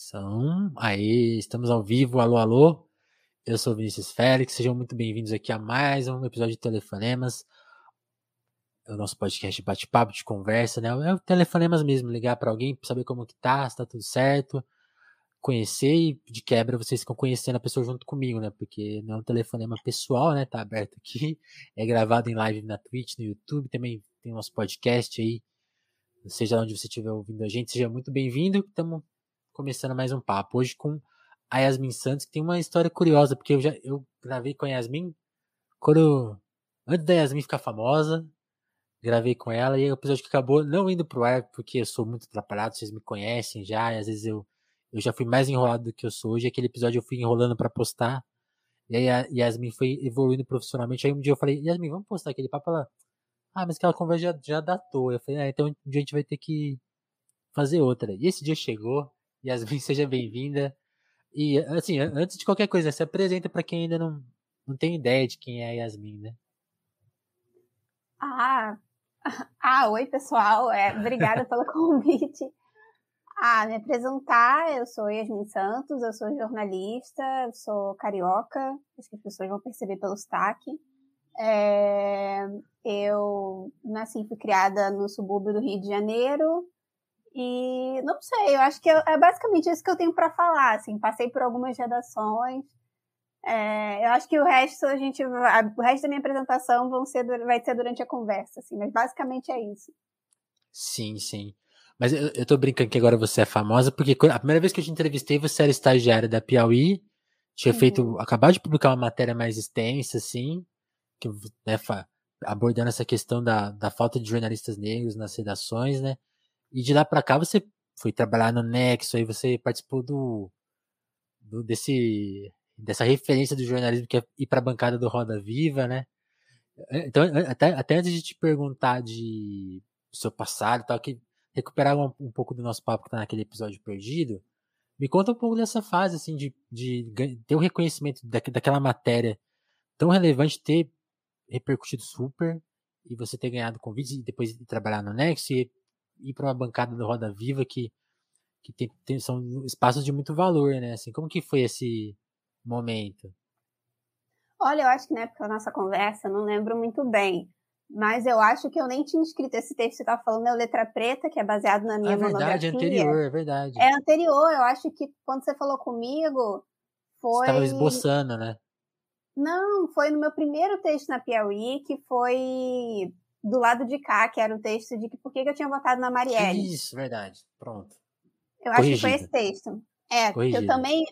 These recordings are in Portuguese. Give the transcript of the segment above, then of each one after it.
São. Aí, estamos ao vivo. Alô, alô. Eu sou Vinícius Félix. Sejam muito bem-vindos aqui a mais um episódio de Telefonemas. É o nosso podcast bate-papo, de conversa, né? É o Telefonemas mesmo. Ligar para alguém, saber como que tá, se tá tudo certo. Conhecer e de quebra vocês ficam conhecendo a pessoa junto comigo, né? Porque não é um telefonema pessoal, né? Tá aberto aqui. É gravado em live na Twitch, no YouTube. Também tem o nosso podcast aí. Seja onde você estiver ouvindo a gente, seja muito bem-vindo. Estamos começando mais um papo. Hoje com a Yasmin Santos, que tem uma história curiosa, porque eu já eu gravei com a Yasmin quando antes da Yasmin ficar famosa, gravei com ela e o episódio que acabou não indo pro ar porque eu sou muito atrapalhado, vocês me conhecem já, e às vezes eu eu já fui mais enrolado do que eu sou hoje. Aquele episódio eu fui enrolando para postar. E aí a Yasmin foi evoluindo profissionalmente. Aí um dia eu falei, Yasmin, vamos postar aquele papo? Ela, ah, mas aquela conversa já, já datou. Eu falei, ah, então um dia a gente vai ter que fazer outra. E esse dia chegou. Yasmin, seja bem-vinda. E, assim, antes de qualquer coisa, se apresenta para quem ainda não, não tem ideia de quem é a Yasmin, né? Ah, ah oi, pessoal. É, obrigada pelo convite. Ah, me apresentar, eu sou Yasmin Santos, eu sou jornalista, eu sou carioca, acho que as pessoas vão perceber pelo sotaque. É, eu nasci e fui criada no subúrbio do Rio de Janeiro, e não sei, eu acho que é, é basicamente isso que eu tenho para falar. Assim, passei por algumas redações. É, eu acho que o resto a gente, a, o resto da minha apresentação vão ser, vai ser durante a conversa, assim. Mas basicamente é isso. Sim, sim. Mas eu, eu tô brincando que agora você é famosa porque a primeira vez que eu te entrevistei você era estagiária da Piauí, tinha uhum. feito, acabado de publicar uma matéria mais extensa, assim, que né, abordando essa questão da, da falta de jornalistas negros nas redações, né? E de lá para cá você foi trabalhar no Nexo, aí você participou do, do desse dessa referência do jornalismo que é ir para a bancada do Roda Viva, né? É, então, até, até antes de te perguntar de seu passado e tal, que recuperar um, um, pouco do nosso papo que tá naquele episódio perdido, me conta um pouco dessa fase, assim, de, de ter o um reconhecimento da, daquela matéria tão relevante, ter repercutido super, e você ter ganhado convites e depois de trabalhar no Nexo e ir para uma bancada do Roda Viva que, que tem, tem, são espaços de muito valor, né? Assim, como que foi esse momento? Olha, eu acho que na época da nossa conversa, não lembro muito bem, mas eu acho que eu nem tinha escrito esse texto que você estava falando, é o Letra Preta, que é baseado na minha é verdade, é anterior, é verdade. É anterior, eu acho que quando você falou comigo, foi... Você estava esboçando, né? Não, foi no meu primeiro texto na Piauí, que foi do lado de cá, que era o texto de que por que eu tinha votado na Marielle. Isso, verdade. Pronto. Eu acho Corrigido. que foi esse texto. É, Corrigido. eu também,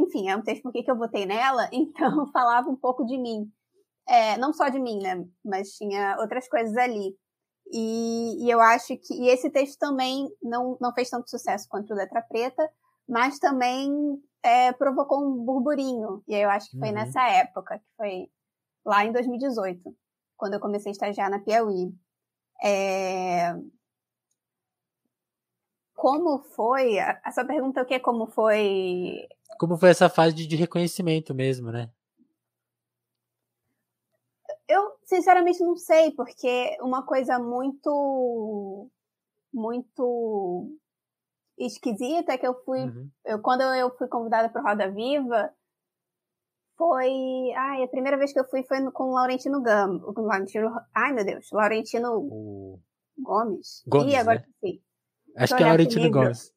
enfim, é um texto por que eu votei nela, então falava um pouco de mim. É, não só de mim, né, mas tinha outras coisas ali. E, e eu acho que e esse texto também não, não fez tanto sucesso quanto o Letra Preta, mas também é, provocou um burburinho. E eu acho que foi uhum. nessa época, que foi lá em 2018 quando eu comecei a estagiar na Piauí. É... Como foi? A sua pergunta é o que? Como foi? Como foi essa fase de reconhecimento mesmo, né? Eu, sinceramente, não sei, porque uma coisa muito. muito esquisita é que eu fui. Uhum. Eu, quando eu fui convidada para Roda Viva, foi. Ai, a primeira vez que eu fui foi com o Laurentino Gama. Com Laurentino, ai, meu Deus, Laurentino o... Gomes. Gomes. E agora né? sim. Acho que é Laurentino Gomes.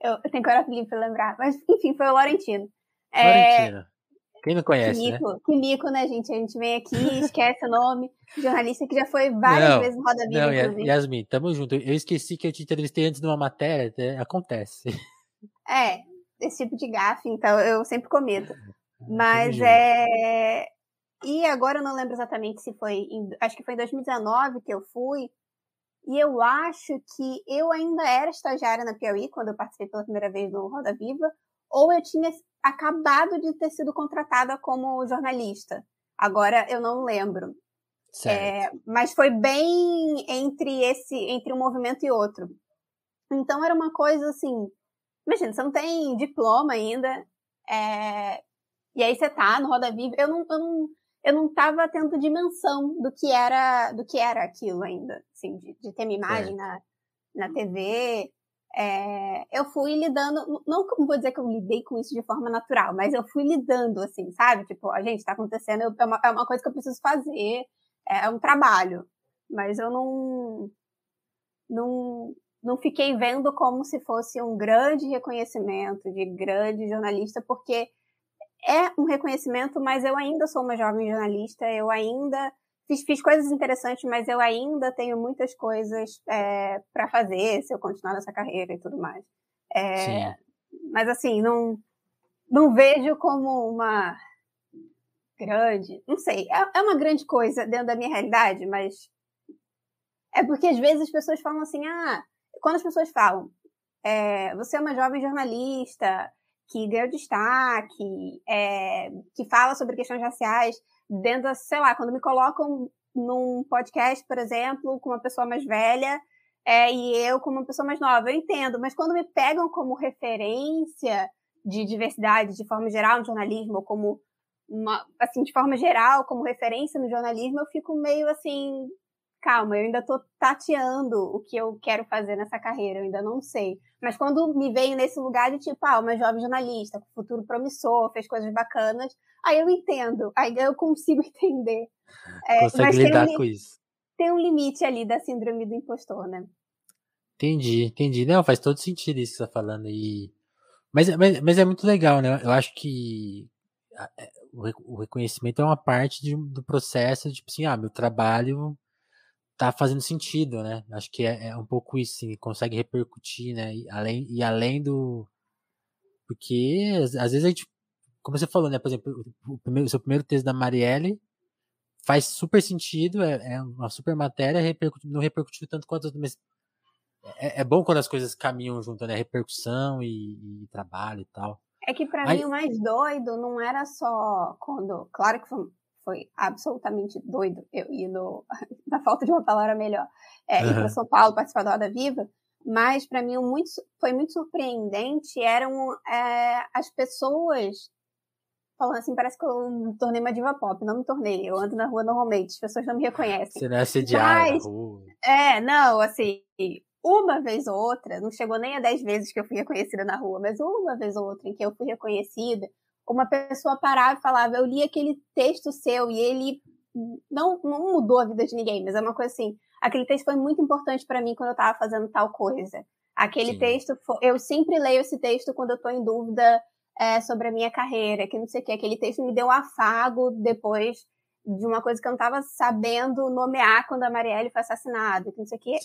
Eu, eu tenho que olhar pro pra lembrar. Mas, enfim, foi o Laurentino. Laurentino. É... Quem não conhece, que mico, né? Que mico, né, gente? A gente vem aqui, esquece o nome. Jornalista que já foi várias não, vezes no Roda Viva, não, inclusive. Yasmin, tamo junto. Eu esqueci que eu te entrevistei antes de uma matéria. Acontece. É, esse tipo de gafe, então eu sempre cometo. Mas é. E agora eu não lembro exatamente se foi. Em... Acho que foi em 2019 que eu fui. E eu acho que eu ainda era estagiária na Piauí quando eu participei pela primeira vez no Roda Viva, ou eu tinha acabado de ter sido contratada como jornalista. Agora eu não lembro. É, mas foi bem entre esse, entre um movimento e outro. Então era uma coisa assim. Imagina, você não tem diploma ainda. É, e aí você tá no Roda Viva. Eu não, eu não, eu não tava tendo dimensão do que era, do que era aquilo ainda, assim, de, de ter uma imagem é. na, na TV. é, eu fui lidando, não vou dizer que eu lidei com isso de forma natural, mas eu fui lidando, assim, sabe? Tipo, a gente, tá acontecendo, é uma, é uma coisa que eu preciso fazer, é um trabalho, mas eu não, não, não fiquei vendo como se fosse um grande reconhecimento de grande jornalista, porque é um reconhecimento, mas eu ainda sou uma jovem jornalista, eu ainda fiz, fiz coisas interessantes, mas eu ainda tenho muitas coisas é, para fazer se eu continuar nessa carreira e tudo mais. É, mas assim, não, não vejo como uma grande, não sei, é, é uma grande coisa dentro da minha realidade, mas é porque às vezes as pessoas falam assim, ah, quando as pessoas falam, é, você é uma jovem jornalista que ganhou destaque, é, que fala sobre questões raciais, dentro da, sei lá, quando me colocam num podcast, por exemplo, com uma pessoa mais velha, é, e eu com uma pessoa mais nova, eu entendo, mas quando me pegam como referência de diversidade de forma geral no jornalismo, ou como uma, assim, de forma geral, como referência no jornalismo, eu fico meio assim, calma, eu ainda estou tateando o que eu quero fazer nessa carreira, eu ainda não sei. Mas quando me veio nesse lugar de tipo, ah, uma jovem jornalista, com futuro promissor, fez coisas bacanas, aí eu entendo, aí eu consigo entender. É, Consegue lidar um, com isso. Tem um limite ali da síndrome do impostor, né? Entendi, entendi. Não, faz todo sentido isso que você tá falando. E... Mas, mas, mas é muito legal, né? Eu acho que é, o reconhecimento é uma parte de, do processo, tipo assim, ah, meu trabalho tá fazendo sentido, né? Acho que é, é um pouco isso, assim, consegue repercutir, né? E além, e além do. Porque às vezes a gente. Como você falou, né? Por exemplo, o, primeiro, o seu primeiro texto da Marielle faz super sentido, é, é uma super matéria, repercutiu, não repercutiu tanto quanto outras, mas é, é, bom quando as coisas caminham junto, né? Repercussão e, e trabalho e tal. É que para mim o mais doido não era só quando. Claro que foi foi absolutamente doido eu ir no, na falta de uma palavra melhor, é, uhum. ir para São Paulo participar da Roda Viva, mas para mim muito, foi muito surpreendente eram é, as pessoas falando assim, parece que eu me tornei uma diva pop, não me tornei, eu ando na rua normalmente, as pessoas não me reconhecem. Você não é mas. É, não, assim, uma vez ou outra, não chegou nem a dez vezes que eu fui reconhecida na rua, mas uma vez ou outra em que eu fui reconhecida, uma pessoa parava e falava, eu li aquele texto seu e ele não, não mudou a vida de ninguém, mas é uma coisa assim, aquele texto foi muito importante para mim quando eu estava fazendo tal coisa. Aquele Sim. texto, eu sempre leio esse texto quando eu estou em dúvida é, sobre a minha carreira, que não sei o que. Aquele texto me deu um afago depois de uma coisa que eu não estava sabendo nomear quando a Marielle foi assassinada, que não sei o quê.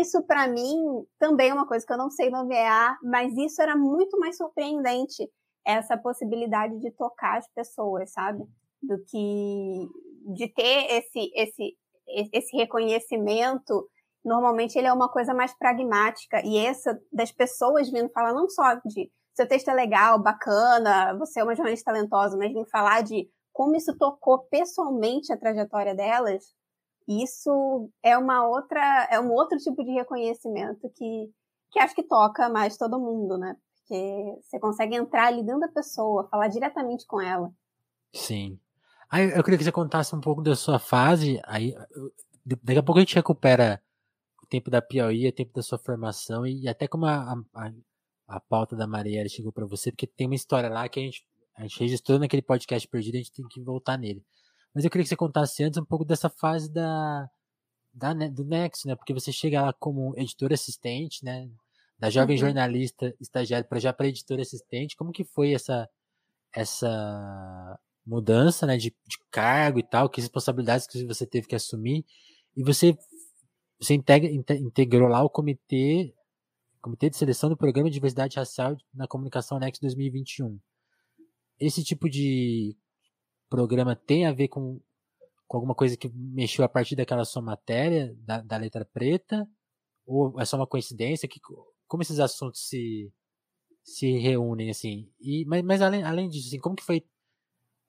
Isso, para mim, também é uma coisa que eu não sei nomear, mas isso era muito mais surpreendente essa possibilidade de tocar as pessoas, sabe? Do que de ter esse esse esse reconhecimento, normalmente ele é uma coisa mais pragmática e essa das pessoas vindo falar não só de seu texto é legal, bacana, você é uma jornalista talentosa, mas vindo falar de como isso tocou pessoalmente a trajetória delas, isso é uma outra é um outro tipo de reconhecimento que que acho que toca mais todo mundo, né? Porque você consegue entrar ali dentro da pessoa, falar diretamente com ela. Sim. Aí eu queria que você contasse um pouco da sua fase. Aí, daqui a pouco a gente recupera o tempo da Piauí, o tempo da sua formação e até como a, a, a pauta da Marielle chegou para você, porque tem uma história lá que a gente, a gente registrou naquele podcast perdido, a gente tem que voltar nele. Mas eu queria que você contasse antes um pouco dessa fase da, da do Nexo, né? Porque você chega lá como editor assistente, né? Da jovem uhum. jornalista estagiária para já para editora assistente, como que foi essa essa mudança, né, de, de, cargo e tal, que responsabilidades que você teve que assumir e você você integra, integrou lá o comitê comitê de seleção do programa de diversidade racial na comunicação Next 2021. Esse tipo de programa tem a ver com, com alguma coisa que mexeu a partir daquela sua matéria da, da letra preta ou é só uma coincidência que como esses assuntos se se reúnem assim? E mas, mas além, além disso assim, como que foi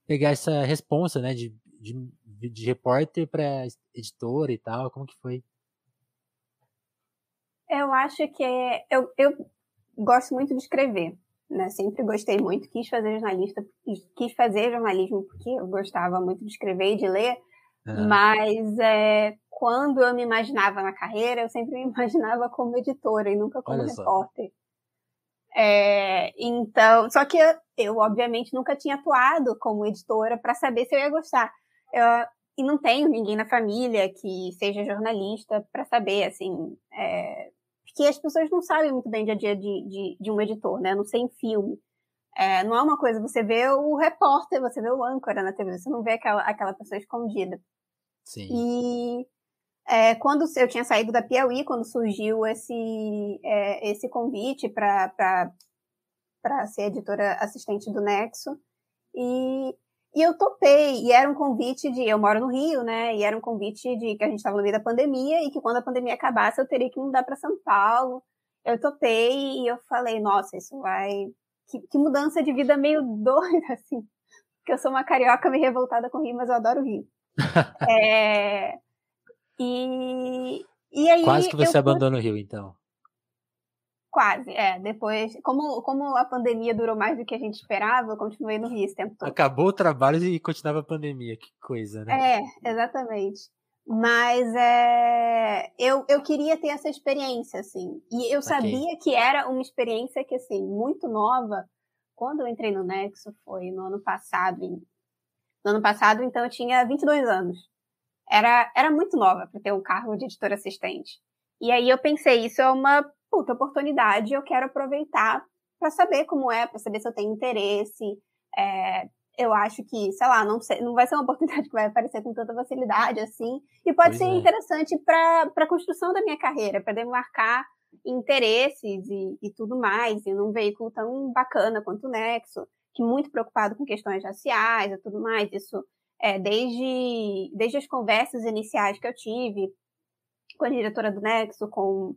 pegar essa responsa né de, de, de repórter para editora e tal? Como que foi? Eu acho que é, eu, eu gosto muito de escrever né? Sempre gostei muito quis fazer jornalista quis fazer jornalismo porque eu gostava muito de escrever e de ler Uhum. Mas é, quando eu me imaginava na carreira, eu sempre me imaginava como editora e nunca como Olha repórter. É, então, só que eu, eu, obviamente nunca tinha atuado como editora para saber se eu ia gostar. Eu, e não tenho ninguém na família que seja jornalista para saber, assim, é, porque as pessoas não sabem muito bem dia a dia de, de, de um editor, né? Não sei em filme. É, não é uma coisa, você vê o repórter, você vê o âncora na TV, você não vê aquela, aquela pessoa escondida. Sim. E é, quando eu tinha saído da Piauí, quando surgiu esse, é, esse convite para ser editora assistente do Nexo, e e eu topei, e era um convite de. Eu moro no Rio, né? E era um convite de que a gente estava no meio da pandemia e que quando a pandemia acabasse eu teria que mudar para São Paulo. Eu topei e eu falei, nossa, isso vai. Que, que, mudança de vida meio doida, assim. Porque eu sou uma carioca meio revoltada com o Rio, mas eu adoro o Rio. é... E. E aí. Quase que você eu... abandona o Rio, então. Quase, é. Depois, como, como a pandemia durou mais do que a gente esperava, eu continuei no Rio esse tempo todo. Acabou o trabalho e continuava a pandemia, que coisa, né? É, exatamente. Mas é, eu, eu queria ter essa experiência, assim. E eu sabia okay. que era uma experiência que, assim, muito nova. Quando eu entrei no Nexo, foi no ano passado. No ano passado, então, eu tinha 22 anos. Era, era muito nova para ter um cargo de editor assistente. E aí eu pensei, isso é uma puta oportunidade, eu quero aproveitar para saber como é, para saber se eu tenho interesse. É, eu acho que, sei lá, não, sei, não vai ser uma oportunidade que vai aparecer com tanta facilidade assim. E pode pois ser é. interessante para a construção da minha carreira, para demarcar interesses e, e, tudo mais, e num veículo tão bacana quanto o Nexo, que muito preocupado com questões raciais e tudo mais. Isso é, desde, desde as conversas iniciais que eu tive com a diretora do Nexo, com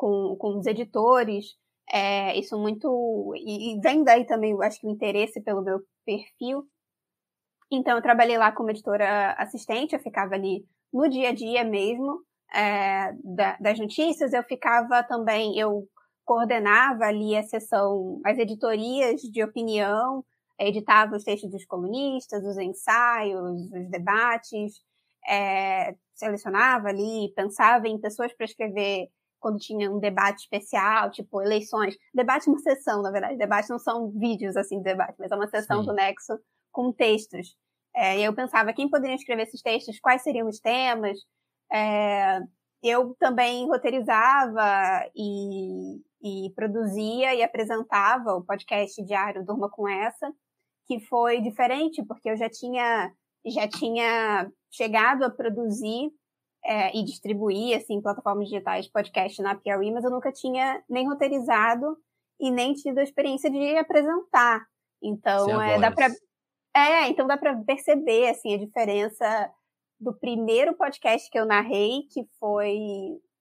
com, com os editores. É, isso muito. E, e vem daí também, eu acho que o interesse pelo meu perfil. Então, eu trabalhei lá como editora assistente, eu ficava ali no dia a dia mesmo é, da, das notícias. Eu ficava também, eu coordenava ali a sessão, as editorias de opinião, editava os textos dos colunistas, os ensaios, os debates, é, selecionava ali, pensava em pessoas para escrever quando tinha um debate especial, tipo eleições. Debate é uma sessão, na verdade. Debate não são vídeos assim de debate, mas é uma sessão Sim. do Nexo com textos. É, e eu pensava quem poderia escrever esses textos, quais seriam os temas. É, eu também roteirizava e, e produzia e apresentava o podcast diário Durma com Essa, que foi diferente, porque eu já tinha, já tinha chegado a produzir é, e distribuir, assim, plataformas digitais, podcast na Piauí, mas eu nunca tinha nem roteirizado e nem tido a experiência de apresentar. Então, é, dá para é, então dá para perceber, assim, a diferença do primeiro podcast que eu narrei, que foi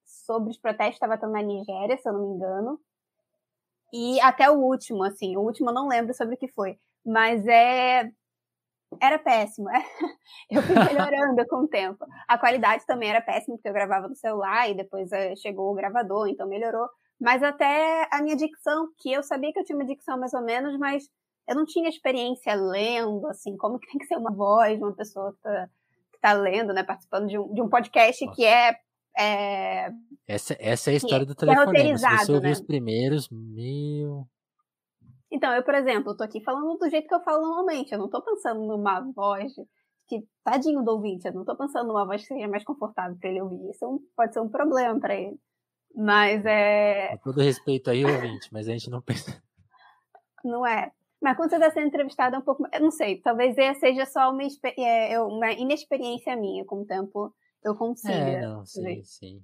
sobre os protestos que estava tendo na Nigéria, se eu não me engano, e até o último, assim, o último eu não lembro sobre o que foi, mas é era péssimo. Eu fui melhorando com o tempo. A qualidade também era péssima, porque eu gravava no celular e depois eh, chegou o gravador, então melhorou. Mas até a minha dicção, que eu sabia que eu tinha uma dicção mais ou menos, mas eu não tinha experiência lendo, assim, como que tem que ser uma voz de uma pessoa que tá, que tá lendo, né, participando de um, de um podcast Nossa. que é, é, Essa, essa é a história do telefone. É Se você ouviu né? os primeiros, meu... Então, eu, por exemplo, tô aqui falando do jeito que eu falo normalmente. Eu não tô pensando numa voz que, tadinho do ouvinte, eu não tô pensando numa voz que seja mais confortável para ele ouvir. Isso é pode ser um problema para ele. Mas é. Com todo respeito aí, ouvinte, mas a gente não pensa. Não é. Mas quando você está sendo entrevistado é um pouco. Eu não sei, talvez seja só uma, é, uma inexperiência minha. Com o tempo eu consigo. É, não, sim, sim.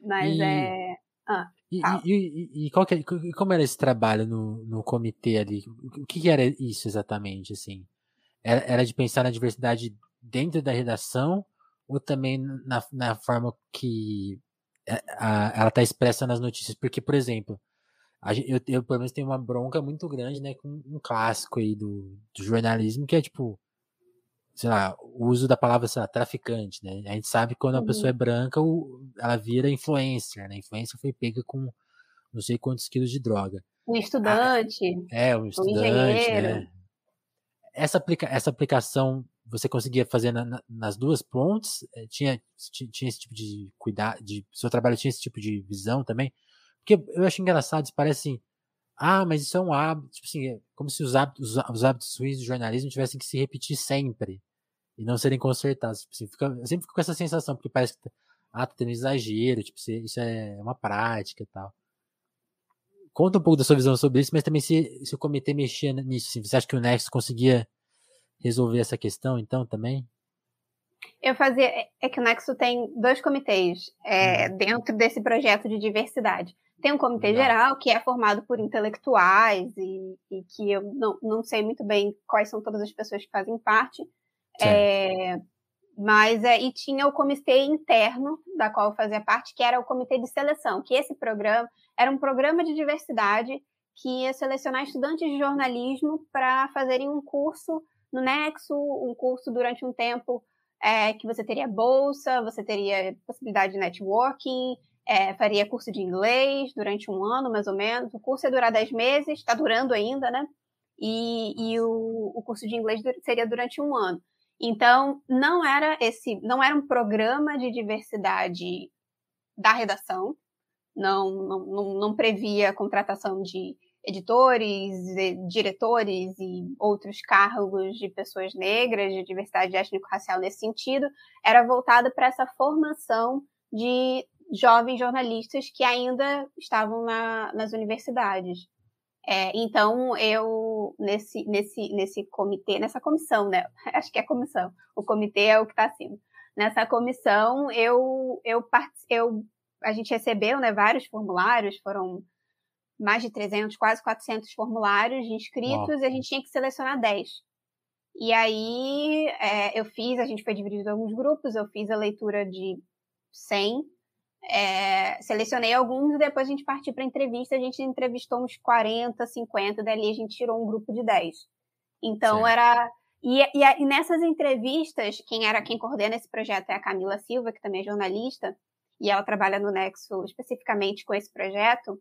Mas e... é. Ah. E, e, e, que, é, como era esse trabalho no, no comitê ali? O que, que era isso exatamente, assim? Era, era, de pensar na diversidade dentro da redação ou também na, na forma que é, a, ela está expressa nas notícias? Porque, por exemplo, a, eu, eu pelo menos tenho uma bronca muito grande, né, com um clássico aí do, do jornalismo, que é tipo, sei lá, o uso da palavra, sei lá, traficante, né? A gente sabe que quando a pessoa uhum. é branca, ela vira influencer, né? Influencer foi pega com não sei quantos quilos de droga. Um estudante. Ah, é, um estudante, né? Essa, aplica essa aplicação você conseguia fazer na, na, nas duas pontes? Eh, tinha, tinha esse tipo de cuidado, de seu trabalho tinha esse tipo de visão também? Porque eu acho engraçado, isso parece assim, ah, mas isso é um hábito, tipo assim, é como se os hábitos, os hábitos ruins do jornalismo tivessem que se repetir sempre e não serem consertados. Tipo assim, fica, eu sempre fico com essa sensação, porque parece que ah, tá tendo exagero, tipo, isso é uma prática e tal. Conta um pouco da sua visão sobre isso, mas também se, se o comitê mexia nisso, assim, você acha que o Nexo conseguia resolver essa questão, então, também? Eu fazia. É, é que o Nexo tem dois comitês é, uhum. dentro desse projeto de diversidade. Tem um comitê Legal. geral que é formado por intelectuais e, e, que eu não, não sei muito bem quais são todas as pessoas que fazem parte. É, mas é, e tinha o comitê interno, da qual eu fazia parte, que era o comitê de seleção, que esse programa era um programa de diversidade que ia selecionar estudantes de jornalismo para fazerem um curso no Nexo, um curso durante um tempo é, que você teria bolsa, você teria possibilidade de networking, é, faria curso de inglês durante um ano, mais ou menos. O curso ia durar 10 meses, está durando ainda, né? E, e o, o curso de inglês seria durante um ano. Então, não era esse, não era um programa de diversidade da redação, não, não, não, não previa a contratação de editores, diretores e outros cargos de pessoas negras, de diversidade étnico-racial nesse sentido, era voltada para essa formação de jovens jornalistas que ainda estavam na, nas universidades. É, então, eu, nesse, nesse, nesse comitê, nessa comissão, né? Acho que é comissão. O comitê é o que está acima. Nessa comissão, eu, eu, eu, a gente recebeu né, vários formulários, foram mais de 300, quase 400 formulários de inscritos, Uau. e a gente tinha que selecionar 10. E aí, é, eu fiz, a gente foi dividido em alguns grupos, eu fiz a leitura de 100 é, selecionei alguns e depois a gente partiu para entrevista. A gente entrevistou uns 40, 50, dali a gente tirou um grupo de 10. Então Sim. era. E, e, e, nessas entrevistas, quem era quem coordena esse projeto é a Camila Silva, que também é jornalista, e ela trabalha no Nexo especificamente com esse projeto.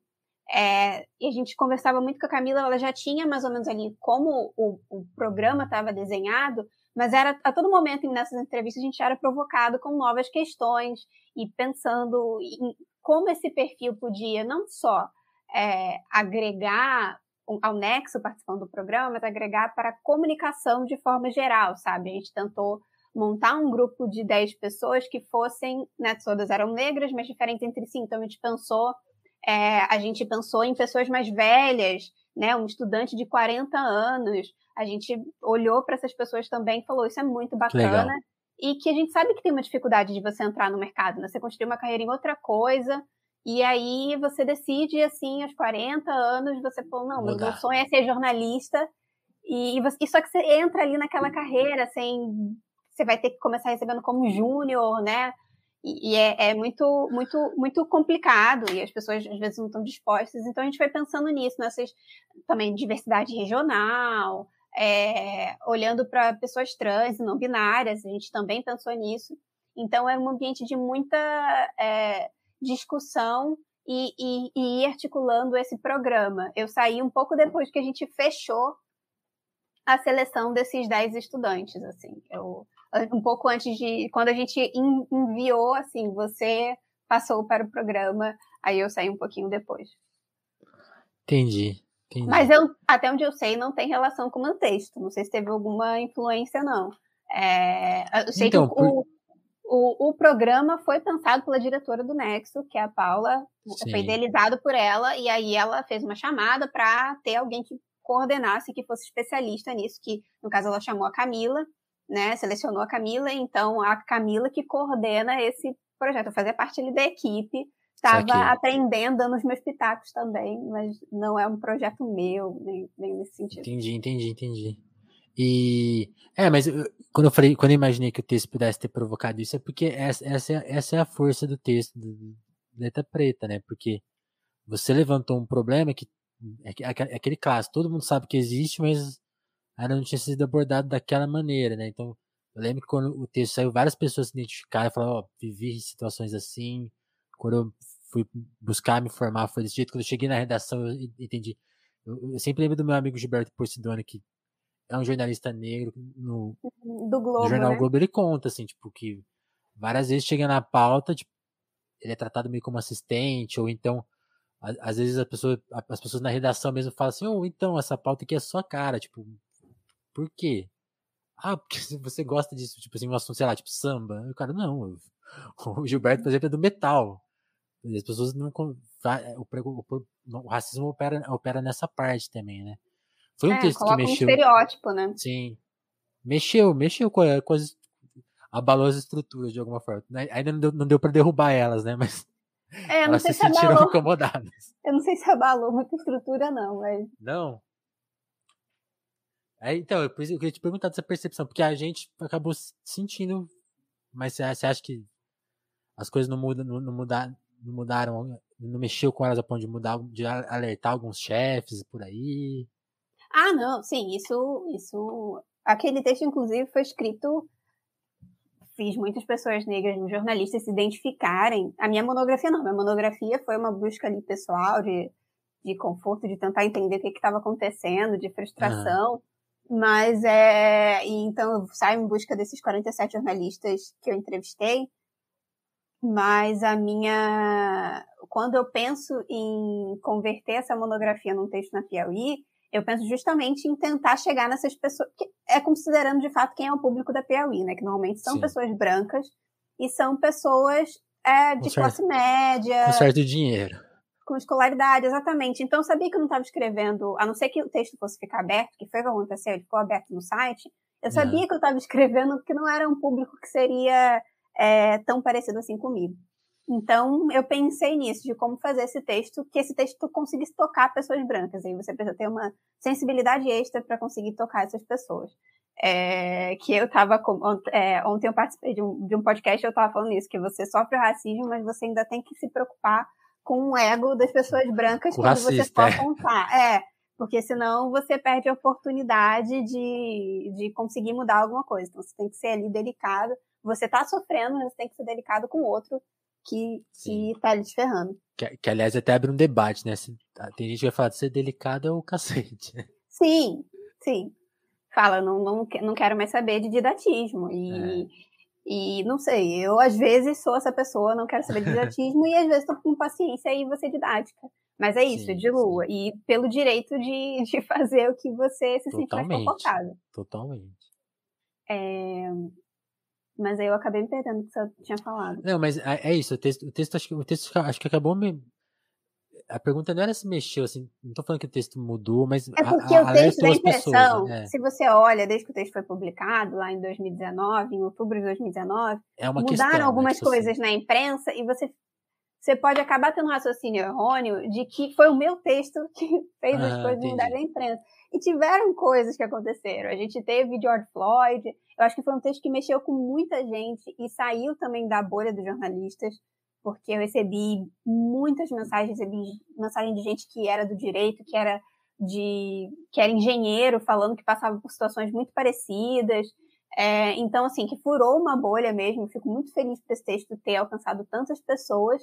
É, e a gente conversava muito com a Camila, ela já tinha mais ou menos ali como o, o programa estava desenhado, mas era a todo momento nessas entrevistas a gente era provocado com novas questões e pensando em como esse perfil podia não só é, agregar ao Nexo participando do programa, mas agregar para a comunicação de forma geral, sabe? A gente tentou montar um grupo de 10 pessoas que fossem, né, todas eram negras, mas diferentes entre si. Então a gente pensou, é, a gente pensou em pessoas mais velhas, né, um estudante de 40 anos, a gente olhou para essas pessoas também e falou: isso é muito bacana. Legal. E que a gente sabe que tem uma dificuldade de você entrar no mercado, né? Você construir uma carreira em outra coisa, e aí você decide, assim, aos 40 anos, você falou: não, Mudar. meu sonho é ser jornalista. E, você, e só que você entra ali naquela carreira sem. Você vai ter que começar recebendo como júnior, né? E, e é, é, muito, muito, muito complicado e as pessoas às vezes não estão dispostas. Então a gente foi pensando nisso, nessas também diversidade regional, é, olhando para pessoas trans e não binárias, a gente também pensou nisso. Então, é um ambiente de muita é, discussão e, e, e ir articulando esse programa. Eu saí um pouco depois que a gente fechou a seleção desses 10 estudantes, assim. Eu, um pouco antes de... Quando a gente enviou, assim, você passou para o programa, aí eu saí um pouquinho depois. Entendi. Entendi. Mas eu, até onde eu sei, não tem relação com o texto. Não sei se teve alguma influência, não. É, eu sei então, que o, por... o, o, programa foi pensado pela diretora do Nexo, que é a Paula, Sim. foi idealizado por ela, e aí ela fez uma chamada para ter alguém que coordenasse, que fosse especialista nisso, que no caso ela chamou a Camila, né? Selecionou a Camila, então a Camila que coordena esse projeto, fazia parte ali da equipe estava aprendendo, dando os meus pitacos também, mas não é um projeto meu, nem, nem nesse sentido. Entendi, entendi, entendi. E é, mas eu, quando eu falei, quando eu imaginei que o texto pudesse ter provocado isso, é porque essa, essa, é, essa é a força do texto, do, letra preta, né? Porque você levantou um problema que é, é aquele caso, todo mundo sabe que existe, mas ainda não tinha sido abordado daquela maneira, né? Então, eu lembro que quando o texto saiu, várias pessoas se identificaram e falaram, ó, oh, vivi situações assim, quando eu fui buscar me formar foi desse jeito. Quando eu cheguei na redação, eu entendi. Eu, eu sempre lembro do meu amigo Gilberto Porcidone, que é um jornalista negro no, do Globo, no jornal né? Globo, ele conta, assim, tipo, que várias vezes chega na pauta, tipo, ele é tratado meio como assistente, ou então, às vezes a pessoa, as pessoas na redação mesmo falam assim, ou oh, então, essa pauta aqui é sua cara, tipo, por quê? Ah, porque você gosta disso, tipo assim, um assunto, sei lá, tipo samba. o cara, não, o Gilberto, por exemplo, é do metal. As pessoas não. O, o, o racismo opera, opera nessa parte também, né? Foi um é, texto que mexeu. Um estereótipo, né? Sim. Mexeu, mexeu com, com as. abalou as estruturas de alguma forma. Né? Ainda não deu, não deu pra derrubar elas, né? Mas. É, elas se, se sentiram abalou. incomodadas. Eu não sei se abalou muita estrutura, não, mas. Não. É, então, eu queria te perguntar dessa percepção, porque a gente acabou sentindo, mas você acha que as coisas não mudam, não, não, mudaram, não mudaram, não mexeu com elas a ponto de mudar, de alertar alguns chefes por aí? Ah, não, sim, isso, isso, aquele texto inclusive foi escrito, fiz muitas pessoas negras, jornalistas se identificarem. A minha monografia não, minha monografia foi uma busca ali pessoal de, de conforto, de tentar entender o que estava acontecendo, de frustração. Mas é. então eu saio em busca desses 47 jornalistas que eu entrevistei. Mas a minha. Quando eu penso em converter essa monografia num texto na Piauí, eu penso justamente em tentar chegar nessas pessoas. Que é considerando de fato quem é o público da Piauí, né? Que normalmente são Sim. pessoas brancas e são pessoas é, de classe média. Com certo dinheiro com escolaridade, exatamente. Então, eu sabia que eu não estava escrevendo, a não ser que o texto fosse ficar aberto, que foi o que aconteceu, ele ficou aberto no site, eu sabia que eu estava escrevendo que não era um público que seria é, tão parecido assim comigo. Então, eu pensei nisso, de como fazer esse texto, que esse texto conseguisse tocar pessoas brancas. Aí você precisa ter uma sensibilidade extra para conseguir tocar essas pessoas. É, que eu estava é, ontem eu participei de um, de um podcast eu estava falando isso que você sofre o racismo mas você ainda tem que se preocupar com o ego das pessoas brancas quando você for é. contar. É, porque senão você perde a oportunidade de, de conseguir mudar alguma coisa. Então você tem que ser ali delicado. Você tá sofrendo, mas você tem que ser delicado com o outro que, que tá lhe ferrando. Que, que, aliás até abre um debate, né? Tem gente que vai falar de ser delicado é o cacete. Sim, sim. Fala, não, não, não quero mais saber de didatismo. E, é. E não sei, eu às vezes sou essa pessoa, não quero saber de didatismo, e às vezes tô com paciência e você didática. Mas é isso, sim, de lua. Sim. E pelo direito de, de fazer o que você se sentir mais confortável. Totalmente. É... Mas aí eu acabei me perdendo o que você tinha falado. Não, mas é, é isso, o texto, o texto, acho que, o texto acho que acabou me, a pergunta não era se mexeu, assim, não tô falando que o texto mudou, mas. É porque a, a, o texto da impressão, pessoas, né? se você olha, desde que o texto foi publicado, lá em 2019, em outubro de 2019, é mudaram questão, né, algumas né? coisas na imprensa e você, você pode acabar tendo um raciocínio errôneo de que foi o meu texto que fez ah, as coisas mudarem na imprensa. E tiveram coisas que aconteceram. A gente teve George Floyd, eu acho que foi um texto que mexeu com muita gente e saiu também da bolha dos jornalistas porque eu recebi muitas mensagens, recebi mensagem de gente que era do direito, que era de que era engenheiro, falando que passava por situações muito parecidas. É, então, assim, que furou uma bolha mesmo. Fico muito feliz por esse texto ter alcançado tantas pessoas.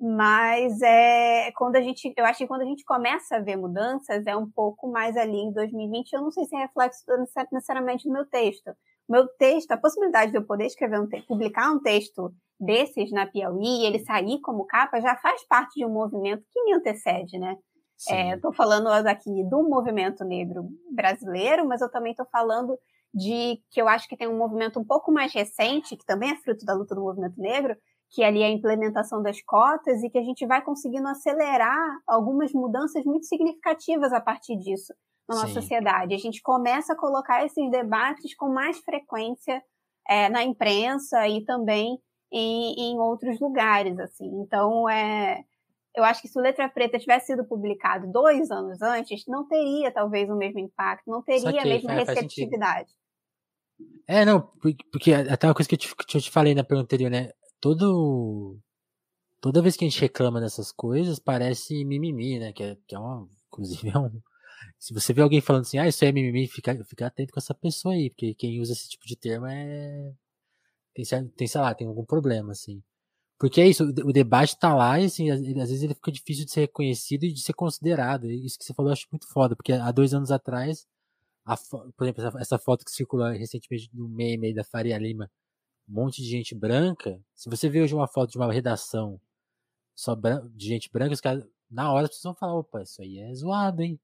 Mas é quando a gente, eu acho que quando a gente começa a ver mudanças é um pouco mais ali em 2020. Eu não sei se é reflexo necessariamente do meu texto. O meu texto, a possibilidade de eu poder escrever um texto, publicar um texto desses na Piauí e ele sair como capa já faz parte de um movimento que me antecede, né? Estou é, falando aqui do movimento negro brasileiro, mas eu também estou falando de que eu acho que tem um movimento um pouco mais recente, que também é fruto da luta do movimento negro, que ali é a implementação das cotas e que a gente vai conseguindo acelerar algumas mudanças muito significativas a partir disso na nossa Sim. sociedade. A gente começa a colocar esses debates com mais frequência é, na imprensa e também em, em outros lugares, assim. Então, é, eu acho que se o Letra Preta tivesse sido publicado dois anos antes, não teria talvez o mesmo impacto, não teria a mesma receptividade. É, não, porque até uma coisa que eu te, que eu te falei na pergunta anterior, né? Todo, toda vez que a gente reclama dessas coisas, parece mimimi, né? Que é, que é uma, inclusive, é um. Se você vê alguém falando assim, ah, isso é mimimi, fica, fica atento com essa pessoa aí, porque quem usa esse tipo de termo é tem, tem, sei lá, tem algum problema, assim. Porque é isso, o, debate tá lá e, assim, às, vezes ele fica difícil de ser reconhecido e de ser considerado. Isso que você falou eu acho muito foda, porque há dois anos atrás a, por exemplo, essa, essa, foto que circulou recentemente no meme aí da Faria Lima, um monte de gente branca. Se você vê hoje uma foto de uma redação só de gente branca, os caras, na hora, vocês vão falar, opa, isso aí é zoado, hein?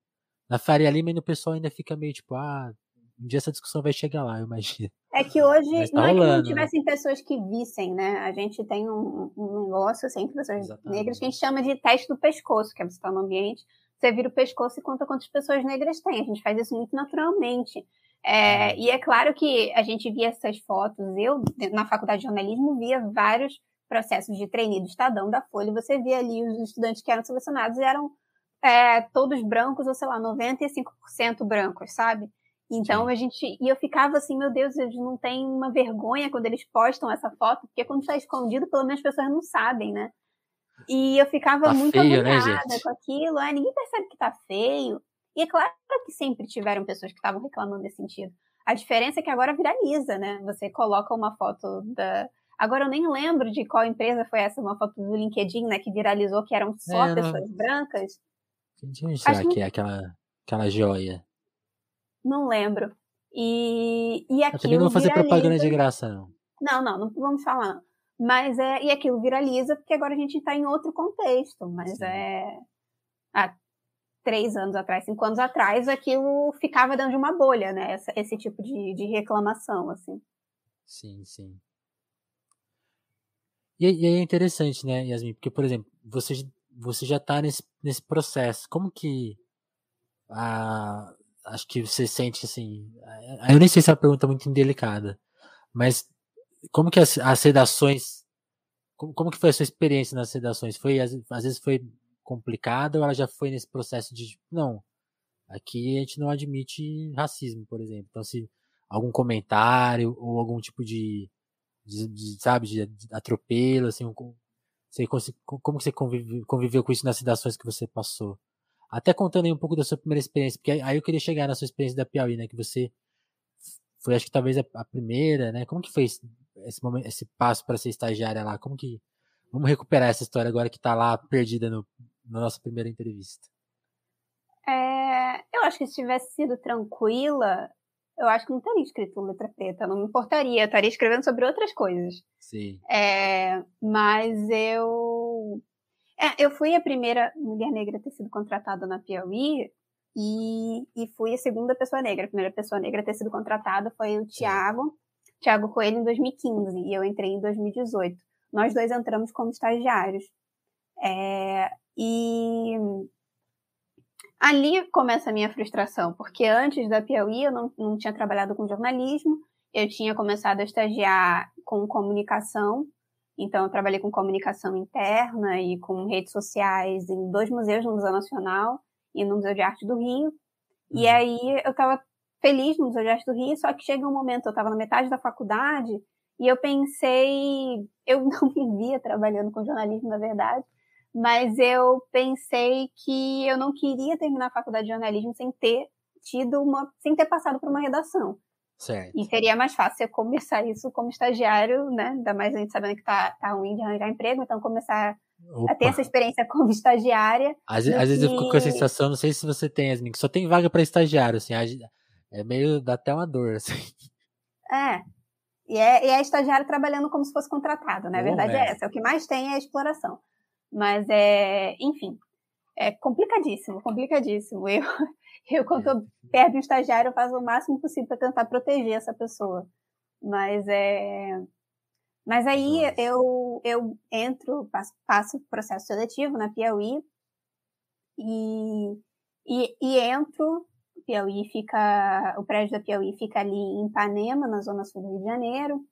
Na Faria Lima, o pessoal ainda fica meio tipo, ah, um dia essa discussão vai chegar lá, eu imagino. É que hoje tá não rolando, é que não né? tivessem né? pessoas que vissem, né? A gente tem um, um negócio, assim, pessoas Exatamente. negras, que a gente chama de teste do pescoço, que é você estar no ambiente, você vira o pescoço e conta quantas pessoas negras tem. A gente faz isso muito naturalmente. É, e é claro que a gente via essas fotos, eu, na faculdade de jornalismo, via vários processos de treino do Estadão, da Folha, você via ali os estudantes que eram selecionados eram é, todos brancos, ou sei lá, 95% brancos, sabe? Então a gente. E eu ficava assim, meu Deus, eles não têm uma vergonha quando eles postam essa foto, porque quando está escondido, pelo menos as pessoas não sabem, né? E eu ficava tá muito feio, né, com aquilo, ah, ninguém percebe que tá feio. E é claro que sempre tiveram pessoas que estavam reclamando nesse sentido. A diferença é que agora viraliza, né? Você coloca uma foto da. Agora eu nem lembro de qual empresa foi essa, uma foto do LinkedIn, né, que viralizou, que eram só é, pessoas não... brancas. Quem será que é aquela, aquela joia? Não lembro. E, e aquilo. Eu também não vou fazer viraliza... propaganda de graça, não. Não, não, não vamos falar. Não. Mas é. E aquilo viraliza porque agora a gente está em outro contexto. Mas Sim. é. Há três anos atrás, cinco anos atrás, aquilo ficava dentro de uma bolha, né? Esse, tipo de, de reclamação, assim. Sim, sim. E, e é interessante, né, Yasmin? Porque, por exemplo, você, você já está nesse, nesse processo. Como que. A, acho que você sente assim. Eu nem sei se é uma pergunta muito indelicada, mas como que as, as. Como, como que foi a sua experiência nas redações? Foi, às, às vezes foi complicada ou ela já foi nesse processo de. Não, aqui a gente não admite racismo, por exemplo. Então, se algum comentário ou algum tipo de. de, de sabe, de, atropelo, assim, um, você, como você conviveu, conviveu com isso nas redações que você passou? Até contando aí um pouco da sua primeira experiência, porque aí eu queria chegar na sua experiência da Piauí, né? Que você foi, acho que talvez a, a primeira, né? Como que foi esse, esse, momento, esse passo para ser estagiária lá? Como que. Vamos recuperar essa história agora que tá lá perdida no, na nossa primeira entrevista. É, eu acho que se tivesse sido tranquila, eu acho que não teria escrito letra preta, não me importaria, eu estaria escrevendo sobre outras coisas. Sim. É, mas eu é, eu fui a primeira mulher negra a ter sido contratada na Piauí e, e fui a segunda pessoa negra. A primeira pessoa negra a ter sido contratada foi o Tiago, Tiago Coelho, em 2015, e eu entrei em 2018. Nós dois entramos como estagiários. É, e ali começa a minha frustração, porque antes da Piauí eu não, não tinha trabalhado com jornalismo, eu tinha começado a estagiar com comunicação então, eu trabalhei com comunicação interna e com redes sociais em dois museus, no Museu Nacional e no Museu de Arte do Rio. Uhum. E aí, eu estava feliz no Museu de Arte do Rio, só que chega um momento, eu estava na metade da faculdade e eu pensei, eu não me via trabalhando com jornalismo, na verdade, mas eu pensei que eu não queria terminar a faculdade de jornalismo sem ter tido uma, sem ter passado por uma redação. Certo. E seria mais fácil começar isso como estagiário, né? Ainda mais a gente sabendo que tá, tá ruim de arranjar emprego, então começar Opa. a ter essa experiência como estagiária. Às, às vezes eu fico com a sensação, não sei se você tem, Yasmin, que só tem vaga para estagiário, assim, é meio, dá até uma dor, assim. É. E é, e é estagiário trabalhando como se fosse contratado, né? A verdade é. é essa. O que mais tem é a exploração. Mas é, enfim, é complicadíssimo, complicadíssimo. Eu, eu, quando estou perto de um estagiário, eu faço o máximo possível para tentar proteger essa pessoa. Mas é. Mas aí eu, eu entro, passo, passo o processo seletivo na Piauí e, e, e entro. Piauí fica. O prédio da Piauí fica ali em Ipanema, na zona sul do Rio de Janeiro.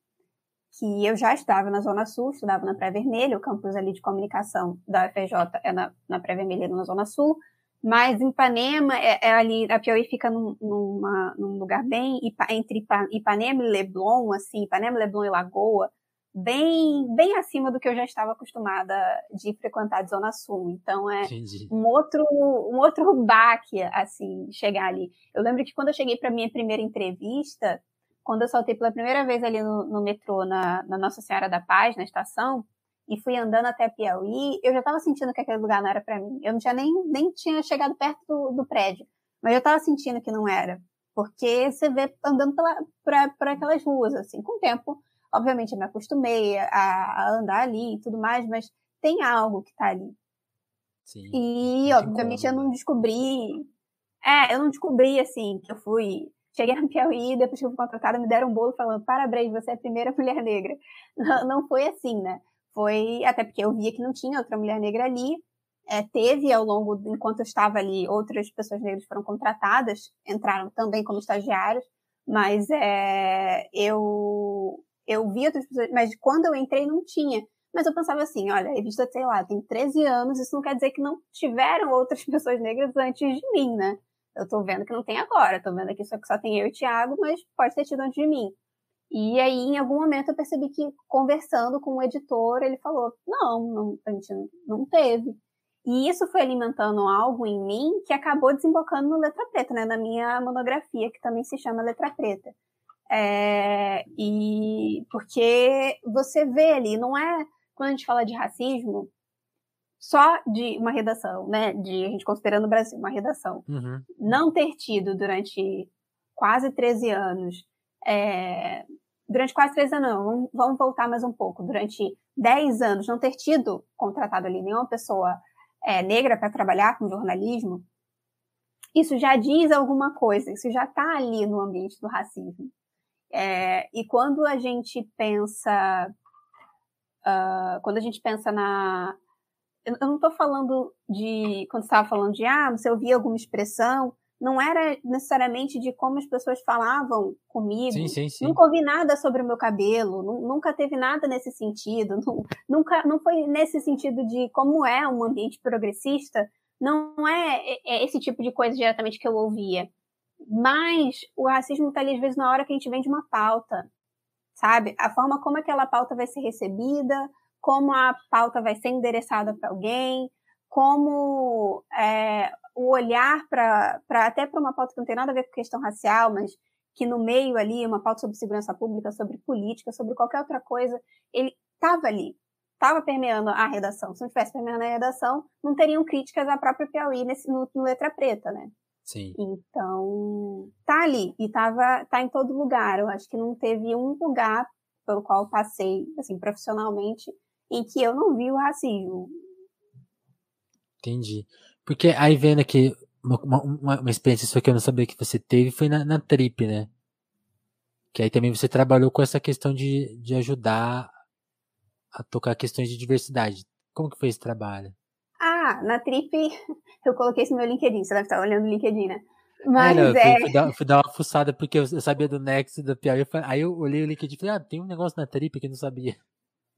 Que eu já estava na Zona Sul, estudava na Pré Vermelha, o campus ali de comunicação da UFJ é na, na Pré Vermelha, na Zona Sul. Mas Ipanema, é, é ali, a Piauí fica num, numa, num lugar bem entre Ipanema e Leblon, assim, Ipanema, Leblon e Lagoa, bem, bem acima do que eu já estava acostumada de frequentar de Zona Sul. Então é um outro, um outro baque, assim, chegar ali. Eu lembro que quando eu cheguei para minha primeira entrevista, quando eu saltei pela primeira vez ali no, no metrô, na, na Nossa Senhora da Paz, na estação, e fui andando até Piauí, eu já estava sentindo que aquele lugar não era para mim. Eu não tinha nem, nem tinha chegado perto do, do prédio, mas eu estava sentindo que não era. porque você vê andando por aquelas ruas, assim, com o tempo, obviamente eu me acostumei a, a andar ali e tudo mais, mas tem algo que tá ali. Sim, e, obviamente, eu não descobri. É, eu não descobri, assim, que eu fui. Cheguei na Piauí, depois que eu fui contratada, me deram um bolo falando: parabéns, você é a primeira mulher negra. Não, não foi assim, né? Foi. Até porque eu via que não tinha outra mulher negra ali. É, teve ao longo, enquanto eu estava ali, outras pessoas negras foram contratadas, entraram também como estagiários, mas é, eu, eu vi outras pessoas, mas quando eu entrei não tinha. Mas eu pensava assim, olha, a revista, sei lá, tem 13 anos, isso não quer dizer que não tiveram outras pessoas negras antes de mim, né? Eu tô vendo que não tem agora, tô vendo aqui só que só tem eu e o Thiago, mas pode ter tido antes de mim. E aí, em algum momento, eu percebi que, conversando com o editor, ele falou: não, não a gente não teve. E isso foi alimentando algo em mim que acabou desembocando no Letra Preta, né? Na minha monografia, que também se chama Letra Preta. É, e porque você vê ali, não é quando a gente fala de racismo, só de uma redação, né? De a gente considerando o Brasil, uma redação. Uhum. Não ter tido durante quase 13 anos, é, durante quase 13 anos, não, vamos voltar mais um pouco, durante 10 anos, não ter tido contratado ali nenhuma pessoa é, negra para trabalhar com jornalismo, isso já diz alguma coisa, isso já está ali no ambiente do racismo. É, e quando a gente pensa, uh, quando a gente pensa na, eu não estou falando de quando estava falando de ah, você ouvia alguma expressão, não era necessariamente de como as pessoas falavam comigo. Sim, sim, sim. Nunca ouvi nada sobre o meu cabelo, nunca teve nada nesse sentido. Nunca, não foi nesse sentido de como é um ambiente progressista. Não é, é, é esse tipo de coisa diretamente que eu ouvia. Mas o racismo está ali, às vezes, na hora que a gente vende uma pauta, sabe? A forma como aquela pauta vai ser recebida, como a pauta vai ser endereçada para alguém, como é, o olhar para até para uma pauta que não tem nada a ver com questão racial, mas que no meio ali, uma pauta sobre segurança pública, sobre política, sobre qualquer outra coisa, ele estava ali, estava permeando a redação. Se não tivesse permeando a redação, não teriam críticas à própria Piauí nesse, no, no Letra Preta, né? Sim. Então, tá ali e tava, tá em todo lugar. Eu acho que não teve um lugar pelo qual passei, assim, profissionalmente, em que eu não vi o racismo. Entendi. Porque aí vendo aqui, uma, uma, uma experiência sua que eu não sabia que você teve foi na, na Trip, né? Que aí também você trabalhou com essa questão de, de ajudar a tocar questões de diversidade. Como que foi esse trabalho? Ah, na Trip, eu coloquei isso no meu LinkedIn, você deve estar olhando o LinkedIn, né? Mas é, não, é... Fui, fui, dar, fui, dar, uma fuçada porque eu, eu sabia do Next e da Piauí. Aí eu olhei o LinkedIn e falei, ah, tem um negócio na Trip que eu não sabia.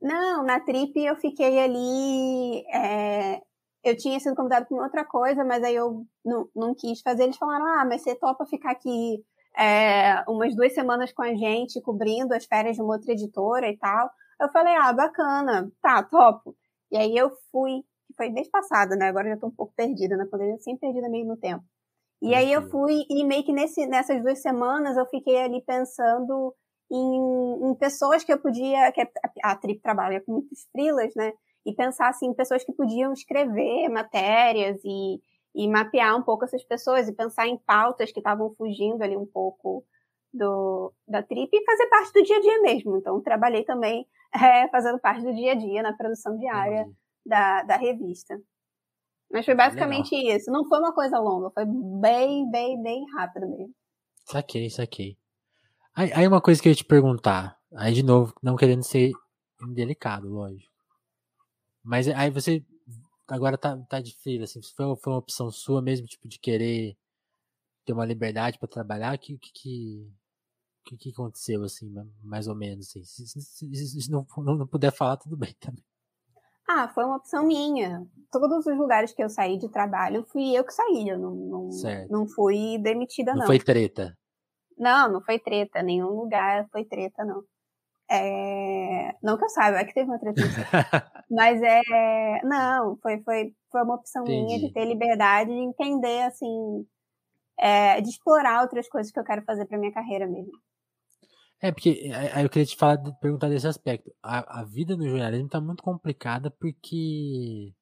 Não, na Trip eu fiquei ali. É, eu tinha sido convidado para outra coisa, mas aí eu não, não quis fazer. Eles falaram: ah, mas você topa ficar aqui é, umas duas semanas com a gente, cobrindo as férias de uma outra editora e tal. Eu falei: ah, bacana, tá, topo. E aí eu fui, que foi mês passado, né? Agora eu já tô um pouco perdida na pandemia, sempre perdida meio no tempo. E aí eu fui, e meio que nesse, nessas duas semanas eu fiquei ali pensando em, em pessoas que eu podia, que a, a Trip trabalha com muitos frilas, né? E pensar assim, em pessoas que podiam escrever matérias e, e mapear um pouco essas pessoas e pensar em pautas que estavam fugindo ali um pouco do, da Trip e fazer parte do dia a dia mesmo. Então, trabalhei também é, fazendo parte do dia a dia na produção diária da, da revista. Mas foi basicamente Legal. isso. Não foi uma coisa longa, foi bem, bem, bem rápido mesmo. Saquei, saquei. Aí, aí uma coisa que eu ia te perguntar, aí de novo, não querendo ser indelicado, lógico. Mas aí você agora tá, tá de fila, assim, foi, foi uma opção sua mesmo, tipo, de querer ter uma liberdade para trabalhar? O que, que, que, que aconteceu, assim, mais ou menos, assim? Se, se, se, se não, não, puder falar, tudo bem também. Ah, foi uma opção minha. Todos os lugares que eu saí de trabalho, fui eu que saí. Eu não, não, não fui demitida, não. Não foi treta? Não, não foi treta. Nenhum lugar foi treta, não. É... Não que eu saiba, é que teve uma treta. Mas é. Não, foi, foi, foi uma opção Entendi. minha de ter liberdade de entender, assim. É, de explorar outras coisas que eu quero fazer para minha carreira mesmo. É, porque aí eu queria te falar, perguntar desse aspecto. A, a vida no jornalismo tá muito complicada porque.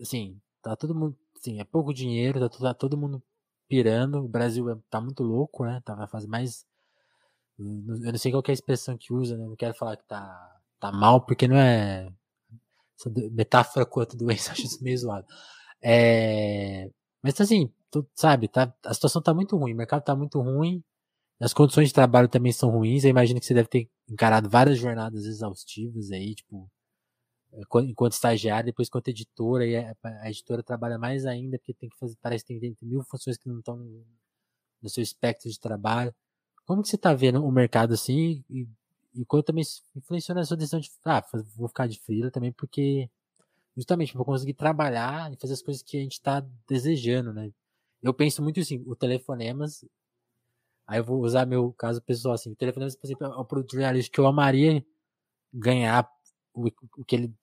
Assim, tá todo mundo. Assim, é pouco dinheiro, tá, tá todo mundo pirando. O Brasil é, tá muito louco, né? Tá na fase mais. Eu não sei qual é a expressão que usa, né? Não quero falar que tá, tá mal, porque não é. Essa metáfora quanto doença, acho isso meio zoado. É, mas assim, tu, sabe, tá, a situação tá muito ruim, o mercado tá muito ruim, as condições de trabalho também são ruins. Eu imagino que você deve ter encarado várias jornadas exaustivas aí, tipo, enquanto estagiário, depois enquanto editora, e a, editora trabalha mais ainda, porque tem que fazer, parece que tem, tem mil funções que não estão no seu espectro de trabalho. Como que você está vendo o mercado assim? E, e quanto também influenciou na sua decisão de, ah, vou ficar de freela também, porque justamente para conseguir trabalhar e fazer as coisas que a gente está desejando, né? Eu penso muito assim, o Telefonemas, aí eu vou usar meu caso pessoal assim, o Telefonemas, por exemplo, é um produto jornalístico que eu amaria ganhar o, o que ele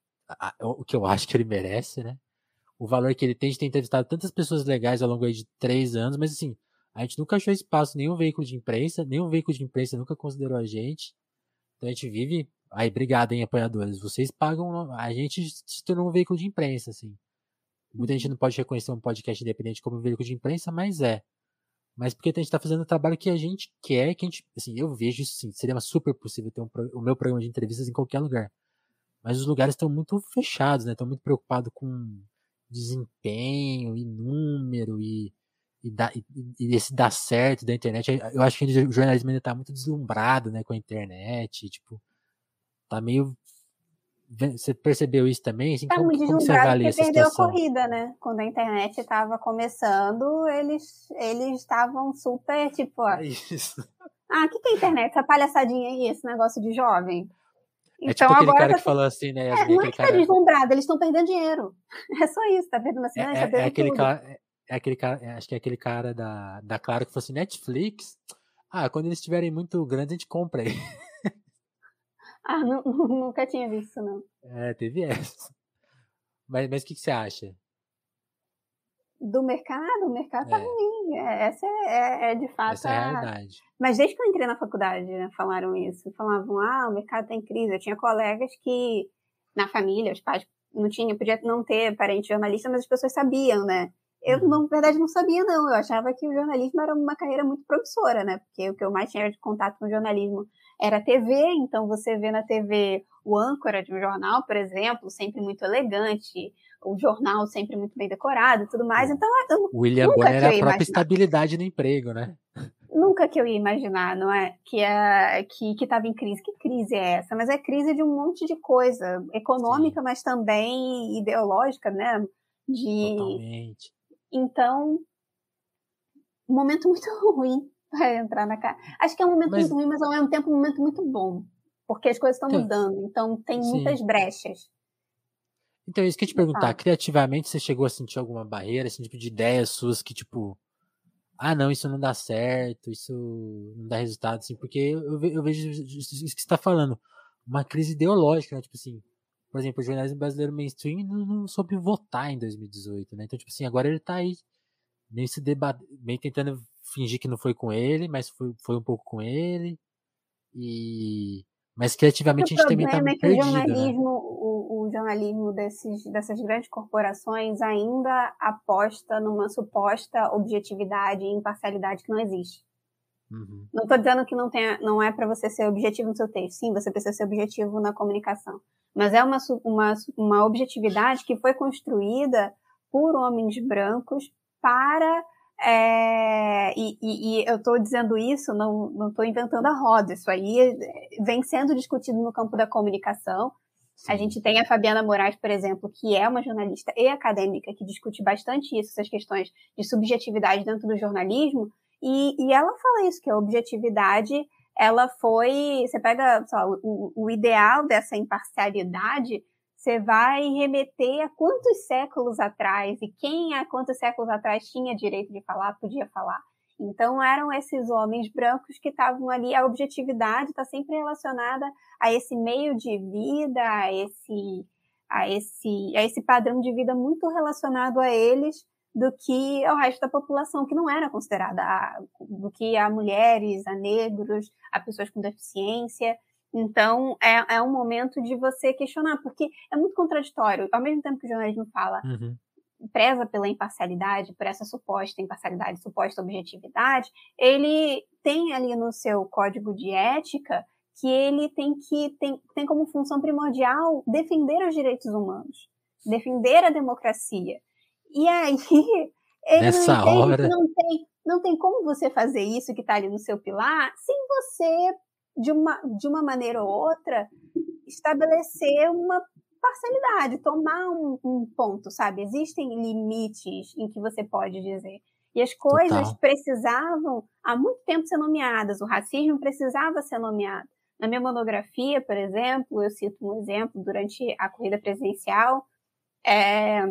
o que eu acho que ele merece, né? O valor que ele tem de ter entrevistado tantas pessoas legais ao longo de três anos, mas assim, a gente nunca achou espaço, nenhum veículo de imprensa, nenhum veículo de imprensa nunca considerou a gente. Então a gente vive Aí, obrigado, hein, apoiadores. Vocês pagam. A gente se tornou um veículo de imprensa, assim. Muita gente não pode reconhecer um podcast independente como um veículo de imprensa, mas é. Mas porque a gente está fazendo o trabalho que a gente quer, que a gente. Assim, eu vejo isso sim. Seria super possível ter um, o meu programa de entrevistas em qualquer lugar. Mas os lugares estão muito fechados, né? Estão muito preocupados com desempenho e número e, e, da, e, e esse dar certo da internet. Eu acho que o jornalismo ainda está muito deslumbrado, né, com a internet. Tipo, tá meio. Você percebeu isso também? Assim, tá como, muito como você avalia essa perdeu situação? a corrida, né? Quando a internet estava começando, eles eles estavam super tipo. É isso. Ah, o que, que é internet? Essa palhaçadinha aí, esse negócio de jovem. É então, tipo aquele agora cara tá... que falou assim, né? É, não é que tá cara... deslumbrado, eles estão perdendo dinheiro. É só isso, tá perdendo assim, é, é, é aquele cara, é aquele cara, acho que é aquele cara da, da Claro que falou assim, Netflix. Ah, quando eles estiverem muito grandes, a gente compra aí. Ah, não, nunca tinha visto, não. É, teve essa. Mas, mas o que, que você acha? Do mercado? O mercado tá é. ruim. É, essa é, é, é, de fato. Essa é a realidade. Mas desde que eu entrei na faculdade, né, falaram isso. Falavam, ah, o mercado tá em crise. Eu tinha colegas que, na família, os pais não tinham, podia não ter parente jornalista, mas as pessoas sabiam, né? Eu, uhum. na verdade, não sabia, não. Eu achava que o jornalismo era uma carreira muito promissora, né? Porque o que eu mais tinha de contato com o jornalismo era TV, então você vê na TV o âncora de um jornal, por exemplo, sempre muito elegante, o jornal sempre muito bem decorado e tudo mais. Então, eu, William Bonner era a própria imaginar. estabilidade no emprego, né? Nunca que eu ia imaginar, não é? Que é, que que estava em crise. Que crise é essa? Mas é crise de um monte de coisa, econômica, Sim. mas também ideológica, né? De Totalmente. Então, um momento muito ruim para entrar na casa. Acho que é um momento mas... muito ruim, mas ao mesmo tempo um momento muito bom. Porque as coisas estão mudando, então tem Sim. muitas brechas. Então, isso que eu te perguntar, criativamente você chegou a sentir alguma barreira, assim, tipo, de ideias suas que, tipo, ah, não, isso não dá certo, isso não dá resultado, assim, porque eu, eu vejo isso que você está falando, uma crise ideológica, né, tipo assim, por exemplo, o jornalismo brasileiro mainstream não, não soube votar em 2018, né, então, tipo assim, agora ele tá aí, meio se meio tentando fingir que não foi com ele, mas foi, foi um pouco com ele. E mas criativamente a gente também está é que perdido, o né? jornalismo, né? o, o, jornalismo desses, dessas grandes corporações ainda aposta numa suposta objetividade e imparcialidade que não existe. Uhum. Não estou dizendo que não, tenha, não é para você ser objetivo no seu texto. Sim, você precisa ser objetivo na comunicação. Mas é uma, uma, uma objetividade que foi construída por homens brancos para é, e, e, e, eu estou dizendo isso, não estou inventando a roda, isso aí vem sendo discutido no campo da comunicação. Sim. A gente tem a Fabiana Moraes, por exemplo, que é uma jornalista e acadêmica que discute bastante isso, essas questões de subjetividade dentro do jornalismo, e, e ela fala isso, que a objetividade, ela foi, você pega só, o, o ideal dessa imparcialidade você vai remeter a quantos séculos atrás e quem há quantos séculos atrás tinha direito de falar, podia falar. Então eram esses homens brancos que estavam ali, a objetividade está sempre relacionada a esse meio de vida, a esse, a esse, a esse padrão de vida muito relacionado a eles do que ao resto da população que não era considerada, do que a mulheres, a negros, a pessoas com deficiência. Então, é, é um momento de você questionar, porque é muito contraditório. Ao mesmo tempo que o jornalismo fala, uhum. preza pela imparcialidade, por essa suposta imparcialidade, suposta objetividade, ele tem ali no seu código de ética que ele tem que tem, tem como função primordial defender os direitos humanos, defender a democracia. E aí ele Nessa não, hora... não tem não tem como você fazer isso que está ali no seu pilar sem você de uma de uma maneira ou outra estabelecer uma parcialidade, tomar um, um, ponto, sabe? Existem limites em que você pode dizer. E as coisas Total. precisavam há muito tempo ser nomeadas, o racismo precisava ser nomeado. Na minha monografia, por exemplo, eu cito um exemplo durante a corrida presidencial é,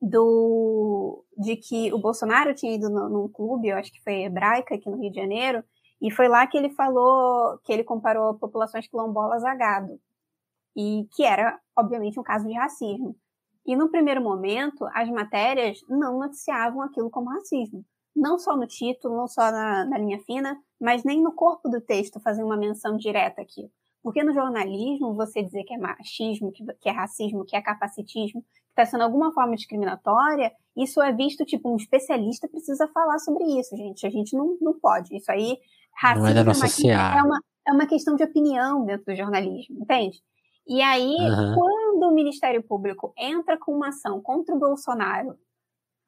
do, de que o Bolsonaro tinha ido no, num clube, eu acho que foi hebraica aqui no Rio de Janeiro, e foi lá que ele falou que ele comparou populações quilombolas a gado e que era, obviamente, um caso de racismo. E no primeiro momento, as matérias não noticiavam aquilo como racismo. Não só no título, não só na, na linha fina, mas nem no corpo do texto fazer uma menção direta aqui. Porque no jornalismo, você dizer que é machismo, que, que é racismo, que é capacitismo, que está sendo alguma forma discriminatória, isso é visto tipo um especialista precisa falar sobre isso, gente. A gente não, não pode. Isso aí, racismo não é, da nossa é, uma, é uma questão de opinião dentro do jornalismo, entende? E aí, uhum. quando o Ministério Público entra com uma ação contra o Bolsonaro,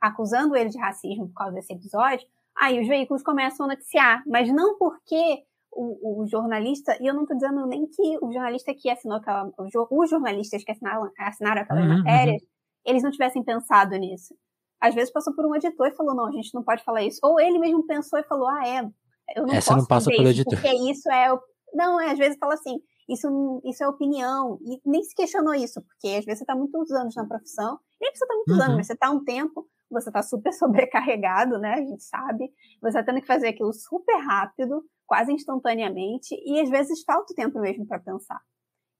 acusando ele de racismo por causa desse episódio, aí os veículos começam a noticiar, mas não porque o, o jornalista, e eu não estou dizendo nem que o jornalista que assinou aquela, os jornalistas que assinaram, assinaram aquelas uhum, matérias, eles não tivessem pensado nisso. Às vezes passou por um editor e falou, não, a gente não pode falar isso. Ou ele mesmo pensou e falou, ah, é, eu não Essa não passa pelo editor. porque isso é... Não, é, às vezes fala assim, isso, isso é opinião. E nem se questionou isso, porque às vezes você está muitos anos na profissão, nem precisa estar tá muitos uhum. anos, mas você está um tempo, você está super sobrecarregado, né? A gente sabe. Você está tendo que fazer aquilo super rápido, quase instantaneamente, e às vezes falta o tempo mesmo para pensar.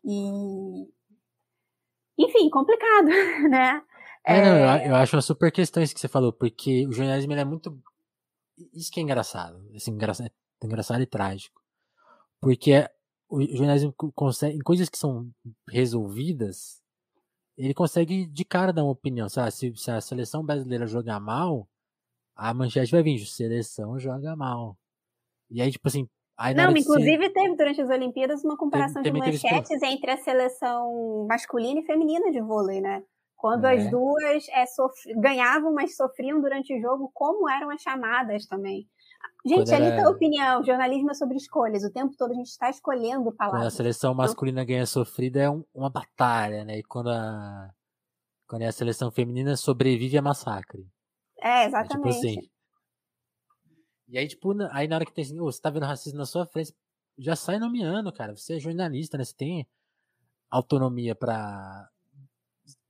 E. Enfim, complicado, né? É, é... Não, eu, é. eu, acho uma super questão isso que você falou, porque o jornalismo é muito. Isso que é engraçado. Assim, engraçado, engraçado e trágico. Porque o jornalismo consegue, em coisas que são resolvidas, ele consegue de cara dar uma opinião. Se, se a seleção brasileira jogar mal, a manchete vai vir, seleção joga mal. E aí, tipo assim. Aí Não, inclusive teve durante as Olimpíadas uma comparação de manchetes entre a seleção masculina e feminina de vôlei, né? Quando é. as duas é, ganhavam, mas sofriam durante o jogo, como eram as chamadas também. Gente, ali está a opinião. Jornalismo é sobre escolhas. O tempo todo a gente está escolhendo palavras. Quando a seleção então masculina então... ganha sofrida é um, uma batalha, né? E quando a, quando é a seleção feminina sobrevive a massacre. É, exatamente. É, tipo assim. E aí, tipo, aí na hora que tem assim, oh, você tá vendo racismo na sua frente, já sai nomeando, cara. Você é jornalista, né? Você tem autonomia para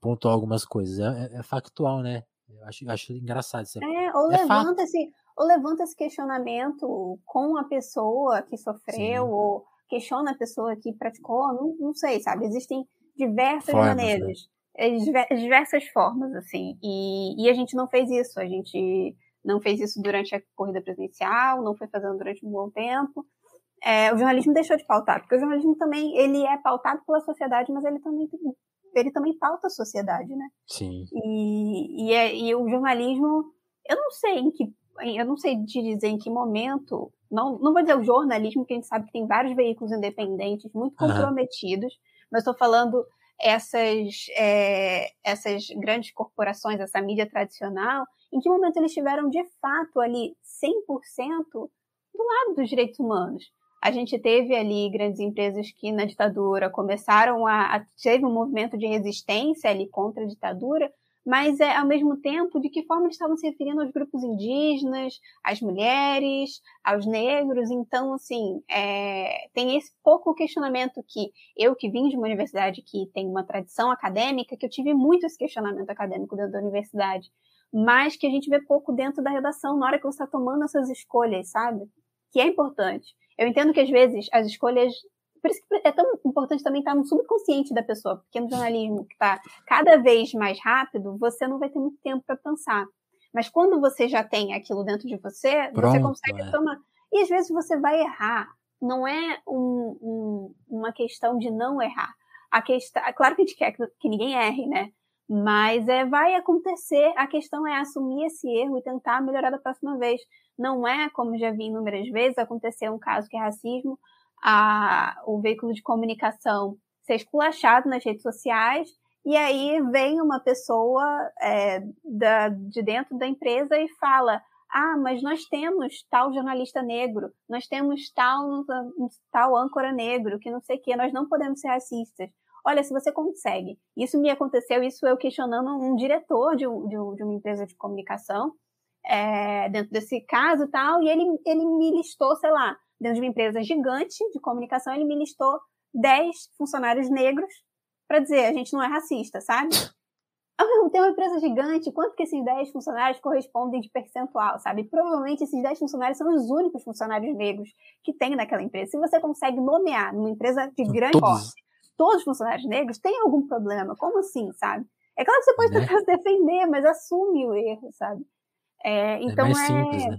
pontuar algumas coisas. É, é, é, factual, né? Eu acho, acho engraçado isso. É, ou é levanta-se ou levanta esse questionamento com a pessoa que sofreu, Sim. ou questiona a pessoa que praticou, não, não sei, sabe? Existem diversas formas, né? maneiras, né? diversas formas, assim, e, e a gente não fez isso, a gente não fez isso durante a corrida presidencial, não foi fazendo durante um bom tempo. É, o jornalismo deixou de pautar, porque o jornalismo também ele é pautado pela sociedade, mas ele também ele também pauta a sociedade, né? Sim. E, e, é, e o jornalismo, eu não sei em que eu não sei te dizer em que momento, não, não vou dizer o jornalismo, porque a gente sabe que tem vários veículos independentes muito comprometidos, uhum. mas estou falando essas, é, essas grandes corporações, essa mídia tradicional, em que momento eles estiveram de fato ali 100% do lado dos direitos humanos. A gente teve ali grandes empresas que na ditadura começaram a, a teve um movimento de resistência ali contra a ditadura, mas é ao mesmo tempo de que forma estavam se referindo aos grupos indígenas, às mulheres, aos negros. Então, assim, é, tem esse pouco questionamento que eu que vim de uma universidade que tem uma tradição acadêmica, que eu tive muito esse questionamento acadêmico dentro da universidade, mas que a gente vê pouco dentro da redação na hora que você está tomando essas escolhas, sabe? Que é importante. Eu entendo que às vezes as escolhas por isso que é tão importante também estar no subconsciente da pessoa, porque no jornalismo que está cada vez mais rápido, você não vai ter muito tempo para pensar. Mas quando você já tem aquilo dentro de você, Pronto, você consegue é. tomar. E às vezes você vai errar. Não é um, um, uma questão de não errar. A questão, é claro que a gente quer que, que ninguém erre, né? Mas é, vai acontecer, a questão é assumir esse erro e tentar melhorar da próxima vez. Não é, como já vi inúmeras vezes, acontecer um caso que é racismo, a, o veículo de comunicação ser esculachado nas redes sociais, e aí vem uma pessoa é, da, de dentro da empresa e fala: ah, mas nós temos tal jornalista negro, nós temos tal, tal âncora negro, que não sei o quê, nós não podemos ser racistas. Olha, se você consegue. Isso me aconteceu, isso eu questionando um diretor de, um, de, um, de uma empresa de comunicação, é, dentro desse caso e tal, e ele, ele me listou, sei lá, dentro de uma empresa gigante de comunicação, ele me listou 10 funcionários negros para dizer, a gente não é racista, sabe? Tem uma empresa gigante, quanto que esses 10 funcionários correspondem de percentual, sabe? Provavelmente esses 10 funcionários são os únicos funcionários negros que tem naquela empresa. Se você consegue nomear numa empresa de grande porte todos os funcionários negros, tem algum problema? Como assim, sabe? É claro que você pode né? tentar se defender, mas assume o erro, sabe? É, então é, mais simples, né?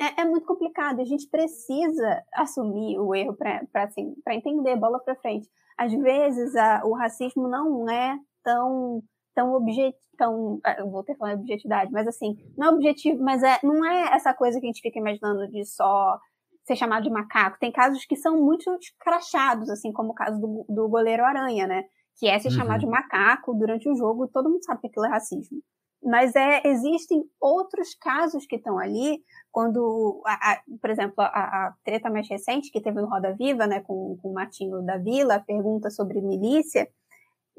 é, é, muito complicado. A gente precisa assumir o erro para assim, entender bola para frente. Às vezes a, o racismo não é tão tão objetivo, tão, eu vou ter falando objetividade, mas assim, não é objetivo, mas é, não é essa coisa que a gente fica imaginando de só ser chamado de macaco. Tem casos que são muito escrachados, assim como o caso do, do goleiro Aranha, né? Que é se uhum. chamar de macaco durante o jogo, todo mundo sabe que aquilo é racismo. Mas é, existem outros casos que estão ali, quando, a, a, por exemplo, a, a, treta mais recente que teve no Roda Viva, né, com, com o Martinho da Vila, a pergunta sobre milícia,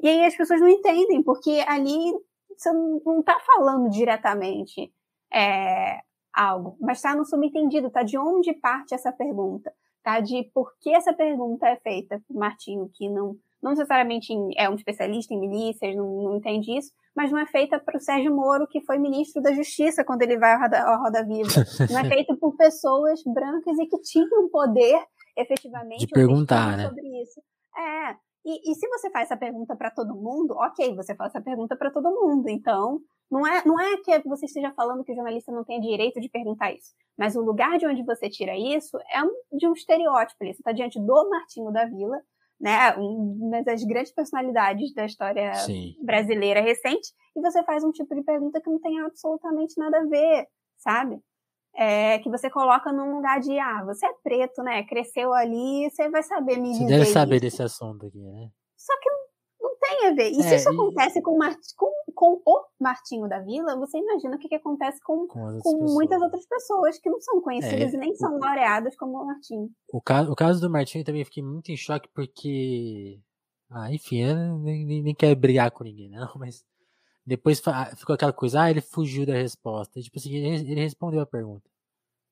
e aí as pessoas não entendem, porque ali você não está falando diretamente é, algo, mas está no subentendido, está de onde parte essa pergunta, tá? De por que essa pergunta é feita por Martinho, que não, não necessariamente é um especialista em milícias, não, não entende isso, mas não é feita para o Sérgio Moro, que foi ministro da Justiça quando ele vai à Roda, à Roda Viva. Não é feita por pessoas brancas e que tinham poder, efetivamente, de perguntar, né? sobre isso. É. E, e se você faz essa pergunta para todo mundo, ok, você faz essa pergunta para todo mundo. Então, não é, não é que você esteja falando que o jornalista não tem direito de perguntar isso, mas o lugar de onde você tira isso é um, de um estereótipo. Você está diante do Martinho da Vila, né, uma das grandes personalidades da história Sim. brasileira recente, e você faz um tipo de pergunta que não tem absolutamente nada a ver, sabe? É, que você coloca num lugar de, ah, você é preto, né? Cresceu ali, você vai saber me você deve saber isso. desse assunto aqui, né? Só que não, tem a ver. E é, se isso e... acontece com, com, com, o Martinho da Vila, você imagina o que, que acontece com, com, com muitas outras pessoas que não são conhecidas é, e nem são laureadas como o Martinho. O caso, o caso do Martinho também fiquei muito em choque porque. Ah, enfim, eu nem, nem, nem quero brigar com ninguém, não, mas depois ficou aquela coisa, ah, ele fugiu da resposta. Tipo assim, ele, ele respondeu a pergunta.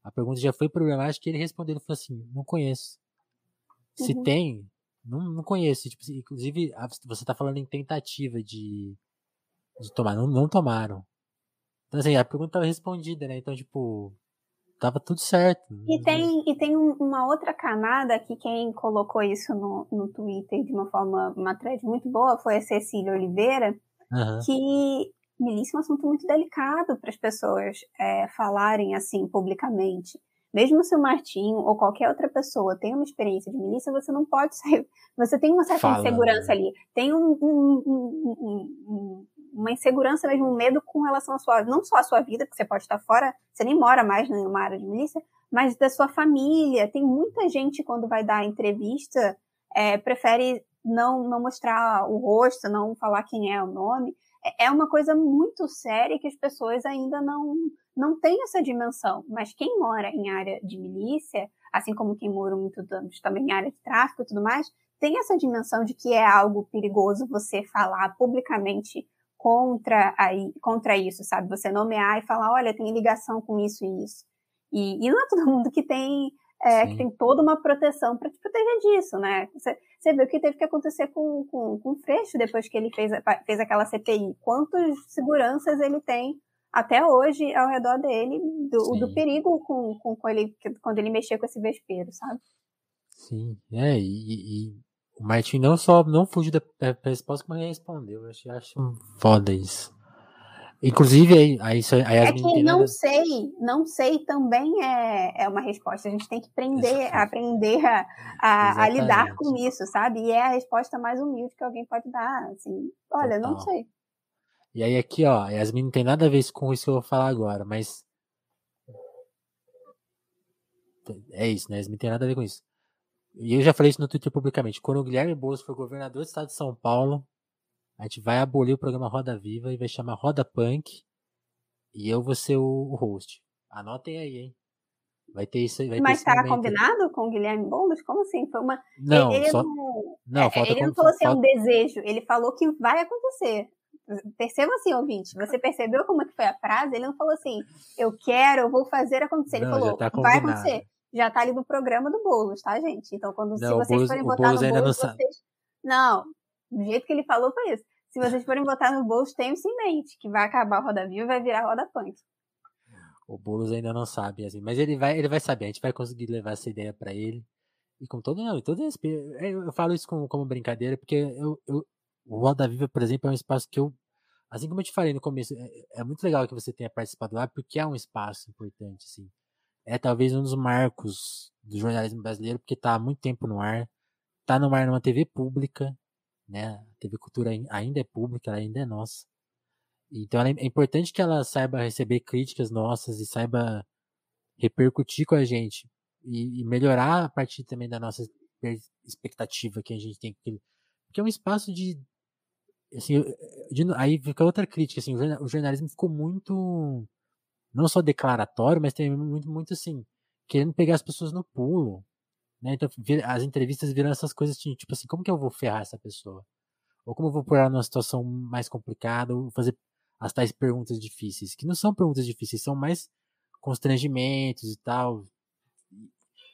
A pergunta já foi problemática e ele respondeu, ele falou assim, não conheço. Se uhum. tem, não, não conheço. Tipo, assim, inclusive, você tá falando em tentativa de, de tomar, não, não tomaram. Então assim, a pergunta tava respondida, né? Então, tipo, tava tudo certo. E tem, e tem uma outra camada que quem colocou isso no, no Twitter de uma forma, uma thread muito boa foi a Cecília Oliveira, uhum. que milícia é um assunto muito delicado para as pessoas é, falarem assim publicamente. Mesmo se o Martinho ou qualquer outra pessoa tem uma experiência de milícia, você não pode sair. Você tem uma certa Fala, insegurança né? ali. Tem um, um, um, uma insegurança mesmo, um medo com relação à sua, não só à sua vida, que você pode estar fora, você nem mora mais numa área de milícia, mas da sua família. Tem muita gente quando vai dar entrevista, é, prefere não, não mostrar o rosto, não falar quem é o nome. É, é uma coisa muito séria que as pessoas ainda não, não têm essa dimensão. Mas quem mora em área de milícia, assim como quem mora muito anos também em área de tráfico e tudo mais, tem essa dimensão de que é algo perigoso você falar publicamente contra, aí, contra isso, sabe? Você nomear e falar, olha, tem ligação com isso e isso. E, e não é todo mundo que tem é, que tem toda uma proteção para te proteger disso, né? Você, você vê o que teve que acontecer com, com, com o Freixo depois que ele fez, fez aquela CPI. Quantos seguranças ele tem até hoje ao redor dele, do, do perigo com, com, com, ele, quando ele mexia com esse vespeiro, sabe? Sim, é, e, e o Martin não só não fugiu da, da resposta, como ele respondeu. Eu acho, acho foda isso. Inclusive, aí, aí, aí É que não sei, não sei também é, é uma resposta. A gente tem que aprender, aprender a, a, a, lidar com isso, sabe? E é a resposta mais humilde que alguém pode dar. Assim, olha, Total. não sei. E aí aqui, ó, Yasmin não tem nada a ver com isso que eu vou falar agora, mas. É isso, né? Yasmin não tem nada a ver com isso. E eu já falei isso no Twitter publicamente. Quando o Guilherme Boulos for governador do estado de São Paulo, a gente vai abolir o programa Roda Viva e vai chamar Roda Punk. E eu vou ser o, host. Anotem aí, hein? Vai ter isso vai Mas tá combinado com o Guilherme Boulos? Como assim? Foi uma. Não, ele, só... não, não, é, ele não falou assim, é um desejo. Ele falou que vai acontecer. Perceba assim, ouvinte. Você percebeu como é que foi a frase? Ele não falou assim, eu quero, eu vou fazer acontecer. Ele não, falou, tá vai acontecer. Já tá ali no programa do Boulos, tá, gente? Então, quando não, se vocês Boulos, forem votar no Boulos, não vocês. Não, do jeito que ele falou foi isso. Se vocês forem votar no Boulos, tenham isso em mente, que vai acabar a Roda Viva e vai virar Roda Punk. O Boulos ainda não sabe, assim, mas ele vai, ele vai saber, a gente vai conseguir levar essa ideia para ele. E com todo, não, todo respeito. Eu falo isso como, como brincadeira, porque eu, eu, o Roda Viva, por exemplo, é um espaço que eu, assim como eu te falei no começo, é, é muito legal que você tenha participado lá, porque é um espaço importante, assim. É talvez um dos marcos do jornalismo brasileiro, porque está há muito tempo no ar, está no ar numa TV pública, né? A TV Cultura ainda é pública, ela ainda é nossa. Então é importante que ela saiba receber críticas nossas e saiba repercutir com a gente e, e melhorar a partir também da nossa expectativa que a gente tem. Porque é um espaço de. Assim, aí fica outra crítica. Assim, o jornalismo ficou muito. Não só declaratório, mas também muito, muito assim. Querendo pegar as pessoas no pulo. Né? Então, as entrevistas viram essas coisas tipo assim: como que eu vou ferrar essa pessoa? Ou como eu vou pôr ela numa situação mais complicada? Ou fazer as tais perguntas difíceis, que não são perguntas difíceis, são mais constrangimentos e tal.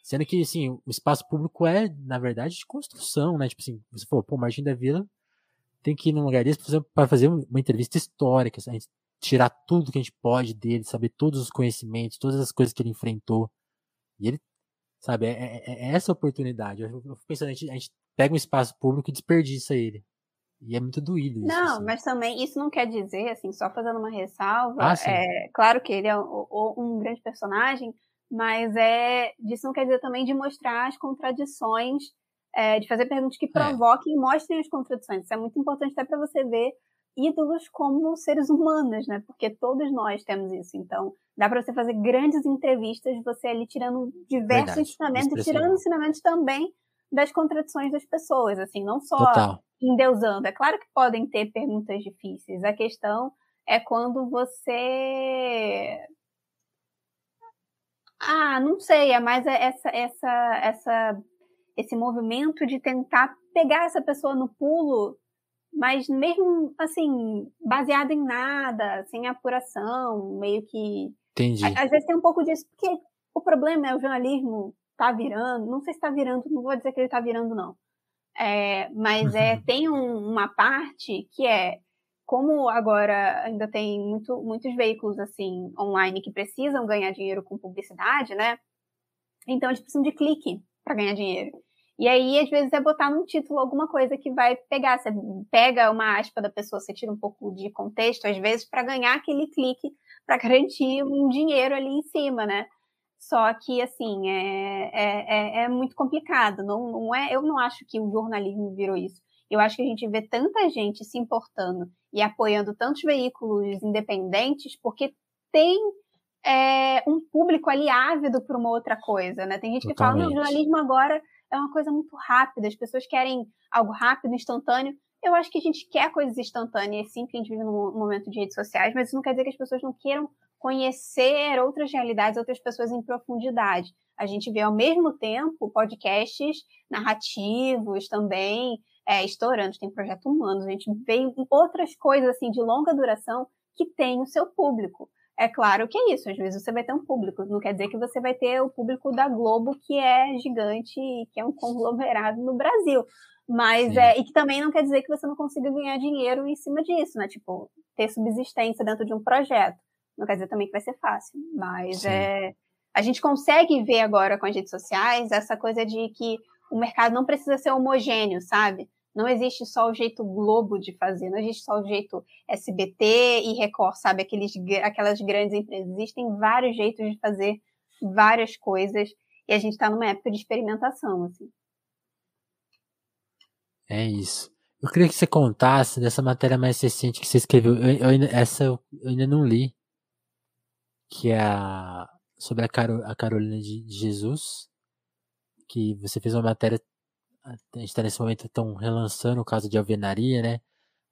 Sendo que, assim, o espaço público é, na verdade, de construção, né? Tipo assim, você falou, pô, Martim da Vila tem que ir num lugar desse para fazer uma entrevista histórica, a gente tirar tudo que a gente pode dele, saber todos os conhecimentos, todas as coisas que ele enfrentou. E ele, sabe, é, é, é essa oportunidade. Eu fico pensando, a gente, a gente pega um espaço público e desperdiça ele. E é muito doído isso. Não, assim. mas também isso não quer dizer, assim, só fazendo uma ressalva. Ah, é, claro que ele é um, um grande personagem, mas é isso não quer dizer também de mostrar as contradições, é, de fazer perguntas que é. provoquem e mostrem as contradições. Isso é muito importante até para você ver ídolos como seres humanos, né? Porque todos nós temos isso. Então, dá para você fazer grandes entrevistas, você ali tirando diversos Verdade. ensinamentos e tirando ensinamentos também das contradições das pessoas, assim, não só Total endeusando. É claro que podem ter perguntas difíceis. A questão é quando você. Ah, não sei, é mais essa, essa, essa, esse movimento de tentar pegar essa pessoa no pulo, mas mesmo assim, baseado em nada, sem apuração, meio que. Entendi. Às vezes tem um pouco disso, porque o problema é o jornalismo tá virando, não sei se tá virando, não vou dizer que ele tá virando, não. É, mas é, tem um, uma parte que é como agora ainda tem muito, muitos veículos assim online que precisam ganhar dinheiro com publicidade, né? Então eles precisam de clique para ganhar dinheiro. E aí, às vezes, é botar num título alguma coisa que vai pegar. Você pega uma aspa da pessoa, você tira um pouco de contexto, às vezes, para ganhar aquele clique, para garantir um dinheiro ali em cima, né? Só que, assim, é, é, é, é muito complicado. Não, não é, eu não acho que o jornalismo virou isso. Eu acho que a gente vê tanta gente se importando e apoiando tantos veículos independentes porque tem é, um público ali ávido por uma outra coisa, né? Tem gente que Totalmente. fala, não, o jornalismo agora é uma coisa muito rápida, as pessoas querem algo rápido, instantâneo. Eu acho que a gente quer coisas instantâneas, sim, que a gente vive num momento de redes sociais, mas isso não quer dizer que as pessoas não queiram conhecer outras realidades, outras pessoas em profundidade. A gente vê ao mesmo tempo podcasts narrativos também é, estourando, tem projeto humanos, a gente vê outras coisas assim de longa duração que tem o seu público. É claro que é isso, às vezes você vai ter um público, não quer dizer que você vai ter o público da Globo, que é gigante e que é um conglomerado no Brasil. Mas é, e que também não quer dizer que você não consiga ganhar dinheiro em cima disso, né? Tipo, ter subsistência dentro de um projeto. Não quer dizer também que vai ser fácil, mas Sim. é, a gente consegue ver agora com as redes sociais essa coisa de que o mercado não precisa ser homogêneo, sabe? Não existe só o jeito Globo de fazer, não existe só o jeito SBT e Record, sabe? Aqueles, aquelas grandes empresas. Existem vários jeitos de fazer várias coisas e a gente está numa época de experimentação, assim. É isso. Eu queria que você contasse dessa matéria mais recente que você escreveu. Eu, eu essa eu, eu, ainda não li. Que é a, sobre a, Caro, a Carolina de Jesus. Que você fez uma matéria. A gente está nesse momento tão relançando o caso de alvenaria, né?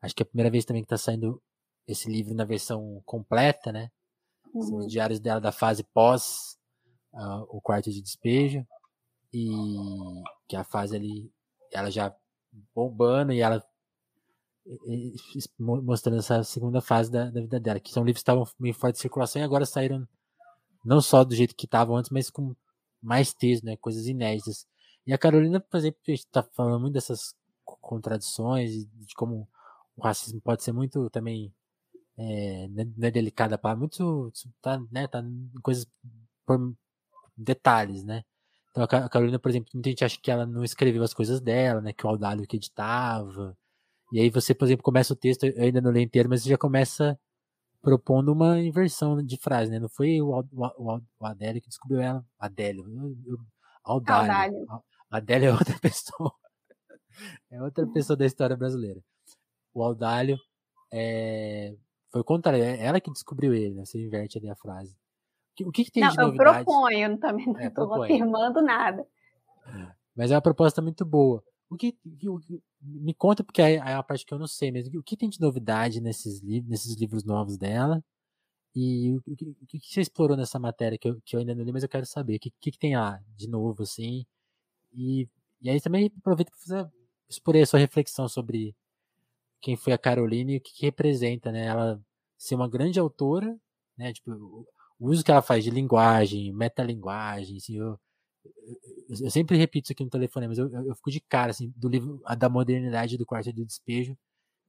Acho que é a primeira vez também que está saindo esse livro na versão completa, né? Uhum. São os diários dela da fase pós uh, o quarto de despejo. E que a fase ali, ela já bombando e ela mostrando essa segunda fase da, da vida dela, que são livros que estavam meio fora de circulação e agora saíram não só do jeito que estavam antes, mas com mais texto, né, coisas inéditas. E a Carolina, por exemplo, a gente está falando muito dessas contradições, de como o racismo pode ser muito também é, não é delicada para muito tá, né, tá em coisas por detalhes, né? Então a Carolina, por exemplo, muita gente acha que ela não escreveu as coisas dela, né? Que o Audálio que editava. E aí você, por exemplo, começa o texto, eu ainda não leio inteiro, mas você já começa propondo uma inversão de frase, né? Não foi o, o, o, o Adélio que descobriu ela. Adélio. Eu, eu, Audálio. Adélio é outra pessoa. É outra pessoa da história brasileira. O Audálio é, foi o contrário, é ela que descobriu ele, né? Você inverte ali a frase. O que, que tem não, de novidade? Eu proponho, também não estou é, afirmando nada. Mas é uma proposta muito boa. O que, me conta, porque é a parte que eu não sei mesmo. O que tem de novidade nesses, livros, nesses livros novos dela? E o, que, o que, você explorou nessa matéria que eu, que eu ainda não li, mas eu quero saber. O que, que, que tem lá de novo, assim? E, e aí também aproveito para fazer expor a sua reflexão sobre quem foi a Caroline e o que, que, representa, né? Ela ser uma grande autora, né? Tipo, o, uso que ela faz de linguagem, metalinguagem, assim, eu, eu, eu, sempre repito isso aqui no telefone, mas eu, eu, eu, fico de cara, assim, do livro da modernidade do quarto de despejo,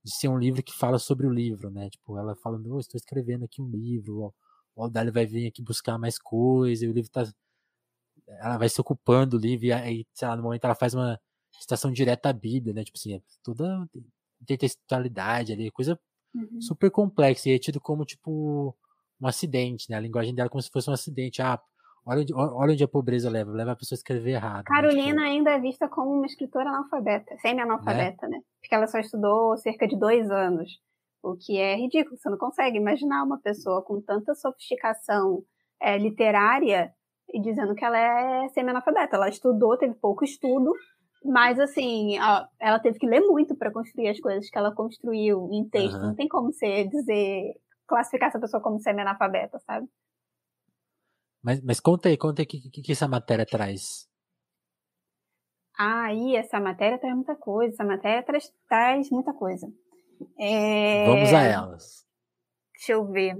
de ser um livro que fala sobre o livro, né? Tipo, ela falando, oh, estou escrevendo aqui um livro, o Aldalho vai vir aqui buscar mais coisa, e o livro tá ela vai se ocupando do livro, e aí, sei lá, no momento ela faz uma citação direta à Bíblia, né? Tipo assim, é toda intertextualidade ali, coisa uhum. super complexa e é tido como tipo um acidente, né? A linguagem dela é como se fosse um acidente. Ah, olha onde, olha onde a pobreza leva, leva a pessoa a escrever errado. Carolina né? tipo... ainda é vista como uma escritora analfabeta, semi-analfabeta, né? né? Porque ela só estudou cerca de dois anos, o que é ridículo. Você não consegue imaginar uma pessoa com tanta sofisticação é, literária e dizendo que ela é semi-analfabeta. Ela estudou, teve pouco estudo, mas, assim, ela teve que ler muito para construir as coisas que ela construiu em texto. Uhum. Não tem como você dizer, classificar essa pessoa como semi-analfabeta, sabe? Mas, mas conta aí, conta aí o que, que, que essa matéria traz. Ah, aí essa matéria traz muita coisa. Essa matéria traz, traz muita coisa. É... Vamos a elas. Deixa eu ver.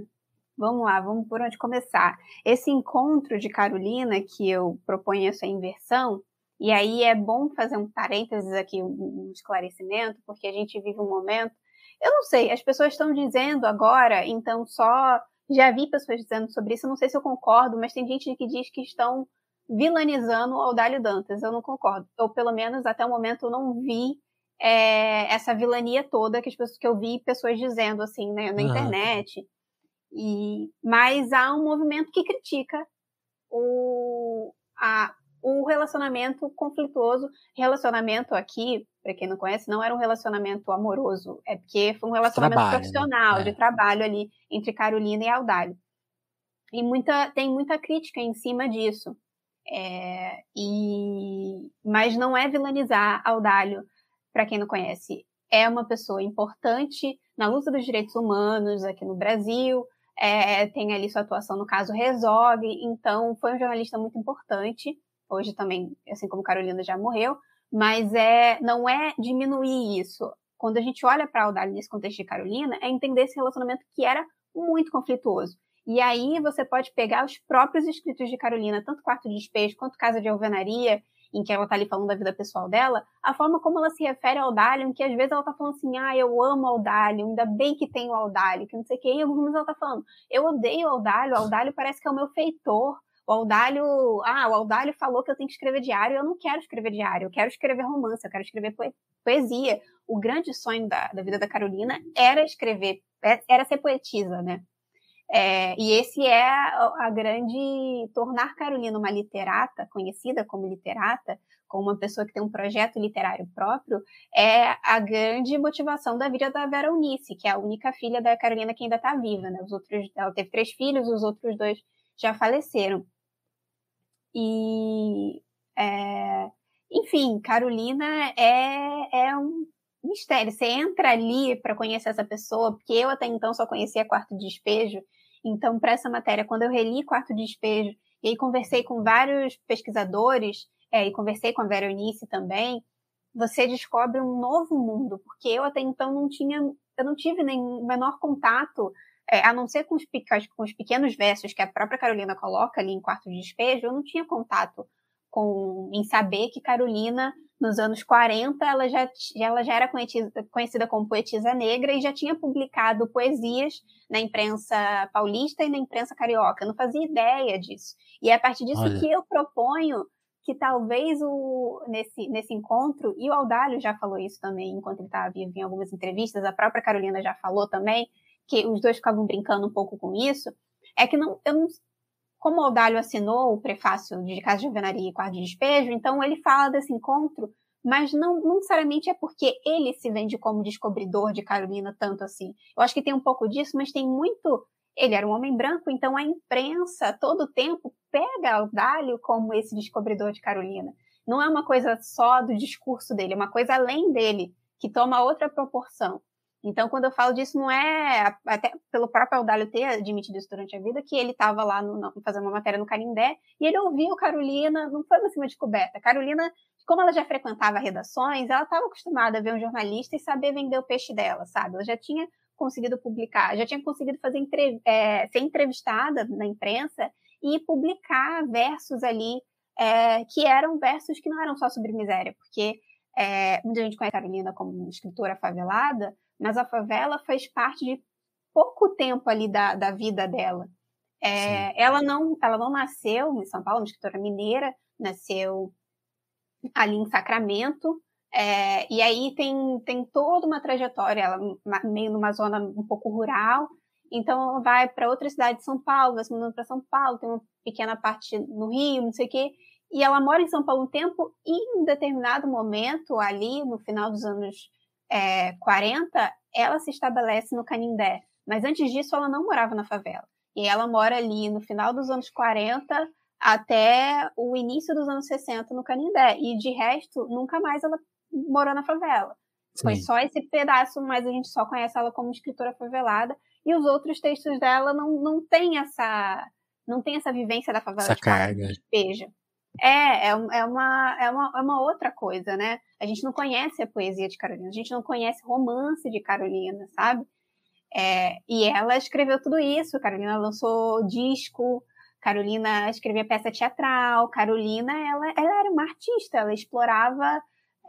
Vamos lá, vamos por onde começar. Esse encontro de Carolina, que eu proponho essa inversão, e aí é bom fazer um parênteses aqui, um esclarecimento, porque a gente vive um momento. Eu não sei, as pessoas estão dizendo agora, então só. Já vi pessoas dizendo sobre isso, não sei se eu concordo, mas tem gente que diz que estão vilanizando o Audálio Dantas. Eu não concordo. Ou pelo menos até o momento eu não vi é, essa vilania toda que, as pessoas, que eu vi pessoas dizendo assim né, na internet. E, mas há um movimento que critica o, a, o relacionamento conflituoso. Relacionamento aqui, para quem não conhece, não era um relacionamento amoroso, é porque foi um relacionamento trabalho, profissional, né? de trabalho ali entre Carolina e Aldalho. E muita, tem muita crítica em cima disso. É, e, mas não é vilanizar Aldalho, para quem não conhece. É uma pessoa importante na luta dos direitos humanos aqui no Brasil, é, tem ali sua atuação no caso Resolve, então foi um jornalista muito importante hoje também, assim como Carolina já morreu, mas é não é diminuir isso. Quando a gente olha para Audálio nesse contexto de Carolina, é entender esse relacionamento que era muito conflituoso. E aí você pode pegar os próprios escritos de Carolina, tanto Quarto de Despejo quanto Casa de Alvenaria, em que ela está ali falando da vida pessoal dela, a forma como ela se refere ao em que às vezes ela está falando assim, ah, eu amo Audálio, ainda bem que tem o Audálio, que não sei o que, e alguns ela está falando, eu odeio o Audálio, o Audálio parece que é o meu feitor, o Audálio, ah, o Audálio falou que eu tenho que escrever diário, eu não quero escrever diário, eu quero escrever romance, eu quero escrever poesia. O grande sonho da, da vida da Carolina era escrever, é, era ser poetisa, né? É, e esse é a, grande tornar Carolina uma literata, conhecida como literata, como uma pessoa que tem um projeto literário próprio, é a grande motivação da vida da Vera Unice, que é a única filha da Carolina que ainda está viva, né? Os outros, ela teve três filhos, os outros dois já faleceram. E, é, enfim, Carolina é, é um mistério. Você entra ali para conhecer essa pessoa, porque eu até então só conhecia Quarto de Despejo. Então, para essa matéria, quando eu reli Quarto de Despejo e aí conversei com vários pesquisadores é, e conversei com a Vera Eunice também, você descobre um novo mundo, porque eu até então não tinha, eu não tive nem menor contato é, a não ser com os, com os, pequenos versos que a própria Carolina coloca ali em Quarto de Despejo, eu não tinha contato com, em saber que Carolina, nos anos 40, ela já, ela já era conhecida, conhecida como poetisa negra e já tinha publicado poesias na imprensa paulista e na imprensa carioca. Eu não fazia ideia disso. E é a partir disso Olha. que eu proponho que talvez o, nesse, nesse encontro, e o Aldalho já falou isso também enquanto ele estava vivo em algumas entrevistas, a própria Carolina já falou também, que os dois ficavam brincando um pouco com isso, é que não, eu não, como o Audálio assinou o prefácio de Casa de Alvenaria e Quarto de Despejo, então ele fala desse encontro, mas não, não necessariamente é porque ele se vende como descobridor de Carolina tanto assim. Eu acho que tem um pouco disso, mas tem muito. Ele era um homem branco, então a imprensa todo tempo pega Audálio como esse descobridor de Carolina. Não é uma coisa só do discurso dele, é uma coisa além dele, que toma outra proporção. Então, quando eu falo disso, não é, até pelo próprio Audálio ter admitido isso durante a vida, que ele estava lá no, fazendo uma matéria no Canindé e ele ouviu Carolina, não foi uma descoberta. Carolina, como ela já frequentava redações, ela estava acostumada a ver um jornalista e saber vender o peixe dela, sabe? Ela já tinha conseguido publicar, já tinha conseguido fazer é, ser entrevistada na imprensa e publicar versos ali é, que eram versos que não eram só sobre miséria, porque é, muita gente conhece a Carolina como escritora favelada, mas a favela faz parte de pouco tempo ali da, da vida dela. É, ela não ela não nasceu em São Paulo, uma escritora mineira, nasceu ali em Sacramento, é, e aí tem, tem toda uma trajetória, ela meio numa zona um pouco rural, então vai para outra cidade de São Paulo, vai se mudando para São Paulo, tem uma pequena parte no Rio, não sei o quê, e ela mora em São Paulo um tempo e em determinado momento, ali no final dos anos é, 40, ela se estabelece no Canindé. Mas antes disso, ela não morava na favela. E ela mora ali no final dos anos 40 até o início dos anos 60 no Canindé. E de resto, nunca mais ela morou na favela. Sim. Foi só esse pedaço, mas a gente só conhece ela como escritora favelada. E os outros textos dela não, não tem essa não tem essa vivência da favela essa de carga. É, é, é, uma, é, uma, é uma outra coisa, né? A gente não conhece a poesia de Carolina, a gente não conhece romance de Carolina, sabe? É, e ela escreveu tudo isso. Carolina lançou disco, Carolina escrevia peça teatral. Carolina, ela, ela era uma artista, ela explorava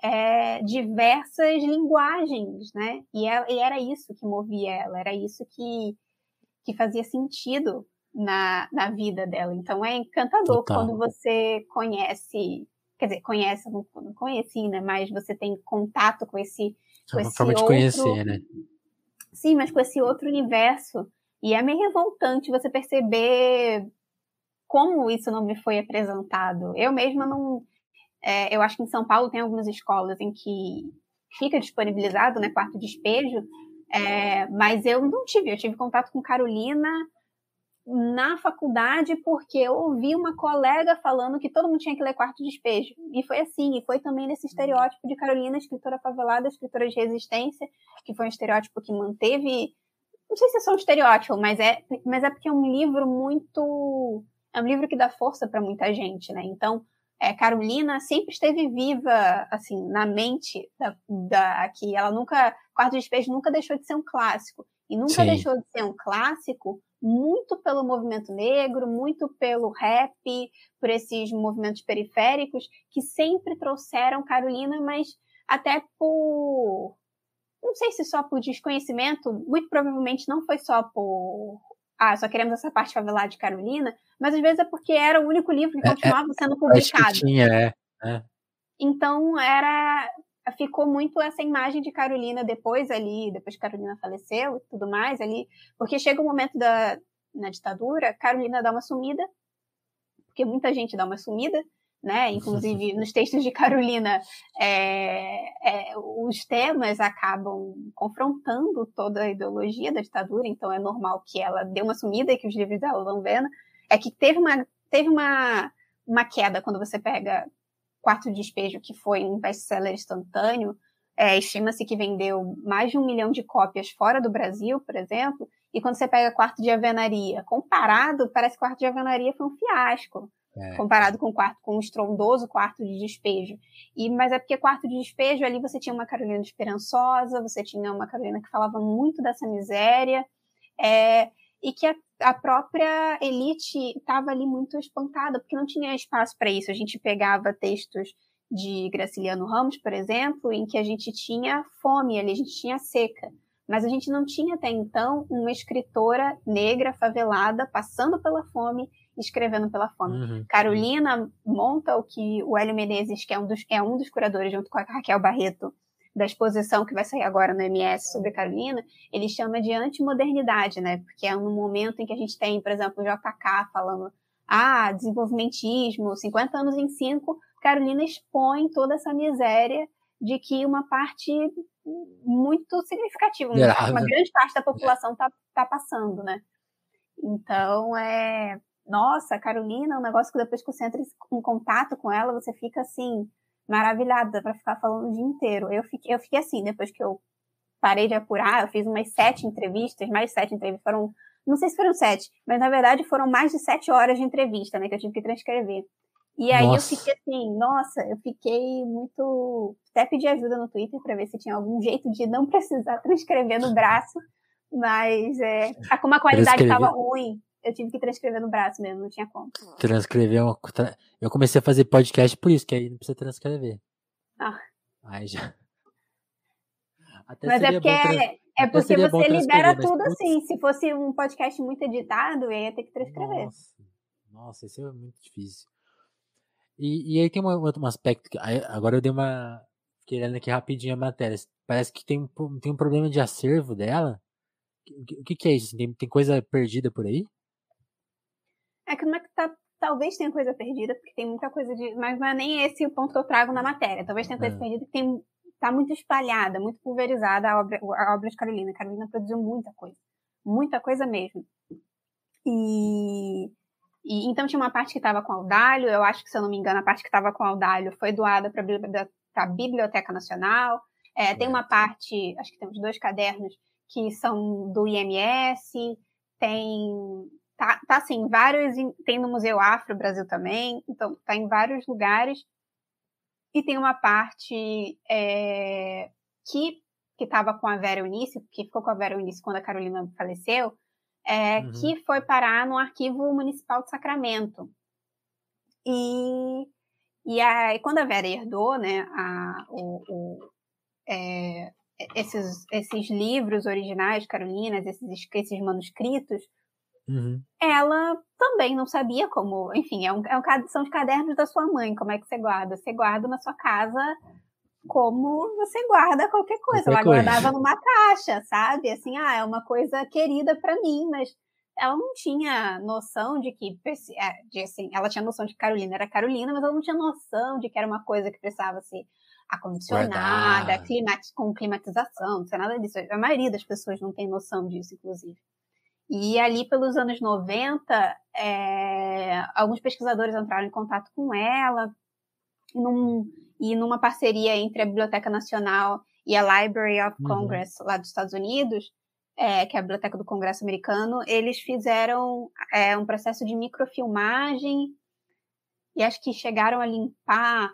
é, diversas linguagens, né? E, ela, e, era isso que movia ela, era isso que, que fazia sentido na, na vida dela. Então é encantador Total. quando você conhece, quer dizer, conhece, não, conheci, né? Mas você tem contato com esse. É com uma esse forma outro... de conhecer, né? Sim, mas com esse outro universo. E é meio revoltante você perceber como isso não me foi apresentado. Eu mesma não. É, eu acho que em São Paulo tem algumas escolas em que fica disponibilizado, né, quarto de despejo, é, mas eu não tive. Eu tive contato com Carolina na faculdade porque eu ouvi uma colega falando que todo mundo tinha que ler Quarto Despejo. E foi assim, e foi também nesse estereótipo de Carolina, escritora favelada, escritora de resistência, que foi um estereótipo que manteve. Não sei se é só um estereótipo, mas é, mas é porque é um livro muito. É um livro que dá força para muita gente, né? Então, é, Carolina sempre esteve viva, assim, na mente da, da que ela nunca. Quarto Despejo nunca deixou de ser um clássico. E nunca Sim. deixou de ser um clássico muito pelo movimento negro, muito pelo rap, por esses movimentos periféricos que sempre trouxeram Carolina, mas até por não sei se só por desconhecimento, muito provavelmente não foi só por ah, só queremos essa parte favelada de Carolina, mas às vezes é porque era o único livro que é, continuava é, sendo publicado. Acho que tinha, é, é. Então era ficou muito essa imagem de Carolina depois ali, depois que Carolina faleceu e tudo mais ali, porque chega o um momento da na ditadura, Carolina dá uma sumida, porque muita gente dá uma sumida né? Inclusive, nos textos de Carolina, é, é, os temas acabam confrontando toda a ideologia da ditadura, então é normal que ela dê uma sumida e que os livros dela vão vendo. É que teve uma, teve uma, uma queda quando você pega Quarto de Despejo, que foi um best-seller instantâneo, é, estima-se que vendeu mais de um milhão de cópias fora do Brasil, por exemplo, e quando você pega Quarto de Avenaria, comparado, parece que Quarto de Avenaria foi um fiasco. É. Comparado com quarto, com o estrondoso quarto de despejo. E, mas é porque quarto de despejo ali você tinha uma Carolina esperançosa, você tinha uma Carolina que falava muito dessa miséria, é, e que a, a própria elite estava ali muito espantada, porque não tinha espaço para isso. A gente pegava textos de Graciliano Ramos, por exemplo, em que a gente tinha fome ali, a gente tinha seca. Mas a gente não tinha até então uma escritora negra favelada passando pela fome escrevendo pela fome. Uhum. Carolina monta o que o Hélio Menezes, que é um dos, é um dos curadores, junto com a Raquel Barreto, da exposição que vai sair agora no MS sobre Carolina, ele chama de antimodernidade, né? Porque é um momento em que a gente tem, por exemplo, o JK falando ah, desenvolvimentismo, 50 anos em 5, Carolina expõe toda essa miséria de que uma parte muito significativa, uma, uma grande parte da população está tá passando, né? Então, é, nossa, Carolina, é um negócio que depois que você entra em contato com ela, você fica assim, maravilhada para ficar falando o dia inteiro. Eu fiquei, eu fiquei assim, depois que eu parei de apurar, eu fiz umas sete entrevistas, mais sete entrevistas, foram, não sei se foram sete, mas na verdade foram mais de sete horas de entrevista, né, que eu tive que transcrever. E aí nossa. eu fiquei assim, nossa, eu fiquei muito. Até pedi ajuda no Twitter para ver se tinha algum jeito de não precisar transcrever no braço, mas é, como a qualidade estava ruim, eu tive que transcrever no braço mesmo, não tinha como. Transcrever é uma. Eu comecei a fazer podcast por isso, que aí não precisa transcrever. Ah. Aí já. Até mas é porque, é, é porque você libera tudo mas, assim. Se fosse um podcast muito editado, eu ia ter que transcrever. Nossa, nossa isso é muito difícil. E, e aí tem um, um aspecto. Que, agora eu dei uma. Querendo aqui rapidinho a matéria. Parece que tem, tem um problema de acervo dela. O que, que é isso? Tem, tem coisa perdida por aí? É que não é que tá, talvez tenha coisa perdida, porque tem muita coisa de. Mas não é nem esse o ponto que eu trago na matéria. Talvez tenha coisa é. perdida que tem, tá muito espalhada, muito pulverizada a obra, a obra de Carolina. Carolina produziu muita coisa. Muita coisa mesmo. E, e então tinha uma parte que estava com Aldalho, eu acho que, se eu não me engano, a parte que estava com Aldalho foi doada para a Biblioteca Nacional. É, tem uma parte, acho que temos dois cadernos que são do IMS, tem Tá, tá assim, vários. Tem no Museu Afro Brasil também, então tá em vários lugares. E tem uma parte é, que que estava com a Vera Eunice, que ficou com a Vera Eunice quando a Carolina faleceu, é, uhum. que foi parar no Arquivo Municipal de Sacramento. E, e aí, quando a Vera herdou né, a, o, o é, esses, esses livros originais, Carolinas, esses, esses manuscritos, Uhum. Ela também não sabia como, enfim, é um, é um, são os cadernos da sua mãe, como é que você guarda? Você guarda na sua casa como você guarda qualquer coisa. Qualquer ela coisa. guardava numa caixa, sabe? Assim, ah, é uma coisa querida para mim, mas ela não tinha noção de que, é, de, assim, ela tinha noção de que Carolina era Carolina, mas ela não tinha noção de que era uma coisa que precisava ser acondicionada, climati com climatização, não sei nada disso. A maioria das pessoas não tem noção disso, inclusive. E ali pelos anos 90, é, alguns pesquisadores entraram em contato com ela, e, num, e numa parceria entre a Biblioteca Nacional e a Library of uhum. Congress lá dos Estados Unidos, é, que é a Biblioteca do Congresso Americano, eles fizeram é, um processo de microfilmagem e acho que chegaram a limpar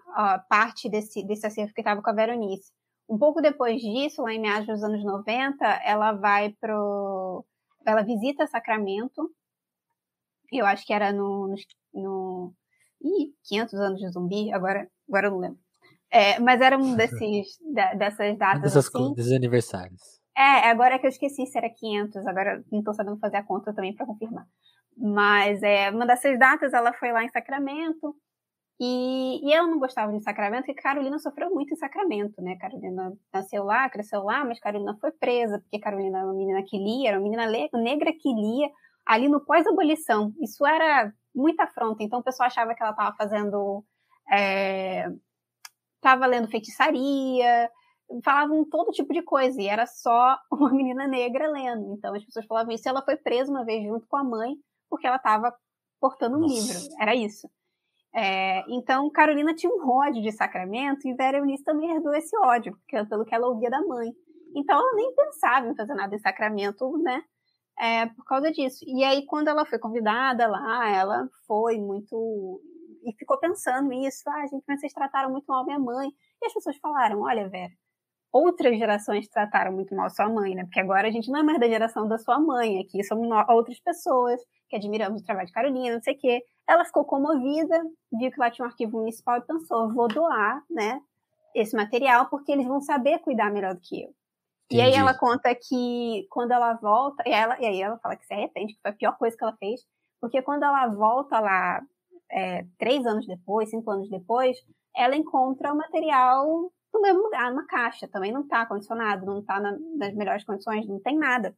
parte desse, desse acervo que estava com a Veronice. Um pouco depois disso, lá em meados dos anos 90, ela vai pro ela visita Sacramento, eu acho que era no, no, no ih, 500 anos de zumbi, agora, agora eu não lembro. É, mas era um desses, da, dessas datas Dessas assim. Desses aniversários. É, agora que eu esqueci se era 500, agora não estou sabendo fazer a conta também para confirmar. Mas é, uma dessas datas ela foi lá em Sacramento, e, e eu não gostava de Sacramento, porque Carolina sofreu muito em Sacramento, né? Carolina nasceu lá, cresceu lá, mas Carolina foi presa, porque Carolina era uma menina que lia, era uma menina negra que lia ali no pós-abolição. Isso era muita afronta, então o pessoal achava que ela estava fazendo é, tava lendo feitiçaria, falavam todo tipo de coisa, e era só uma menina negra lendo. Então as pessoas falavam isso, e ela foi presa uma vez junto com a mãe, porque ela estava portando um Nossa. livro, era isso. É, então Carolina tinha um ódio de Sacramento, e Vera Eunice também herdou esse ódio, pelo que ela ouvia da mãe. Então ela nem pensava em fazer nada em Sacramento, né? É, por causa disso. E aí, quando ela foi convidada lá, ela foi muito. E ficou pensando nisso. Ah, gente, mas vocês trataram muito mal minha mãe. E as pessoas falaram: olha, Vera, outras gerações trataram muito mal sua mãe, né? Porque agora a gente não é mais da geração da sua mãe, aqui são outras pessoas que admiramos o trabalho de Carolina, não sei o quê. Ela ficou comovida, viu que lá tinha um arquivo municipal e pensou, vou doar, né, esse material, porque eles vão saber cuidar melhor do que eu. Entendi. E aí ela conta que quando ela volta, e, ela, e aí ela fala que se arrepende, que foi a pior coisa que ela fez, porque quando ela volta lá é, três anos depois, cinco anos depois, ela encontra o material no mesmo lugar, numa caixa. Também não está condicionado, não está na, nas melhores condições, não tem nada.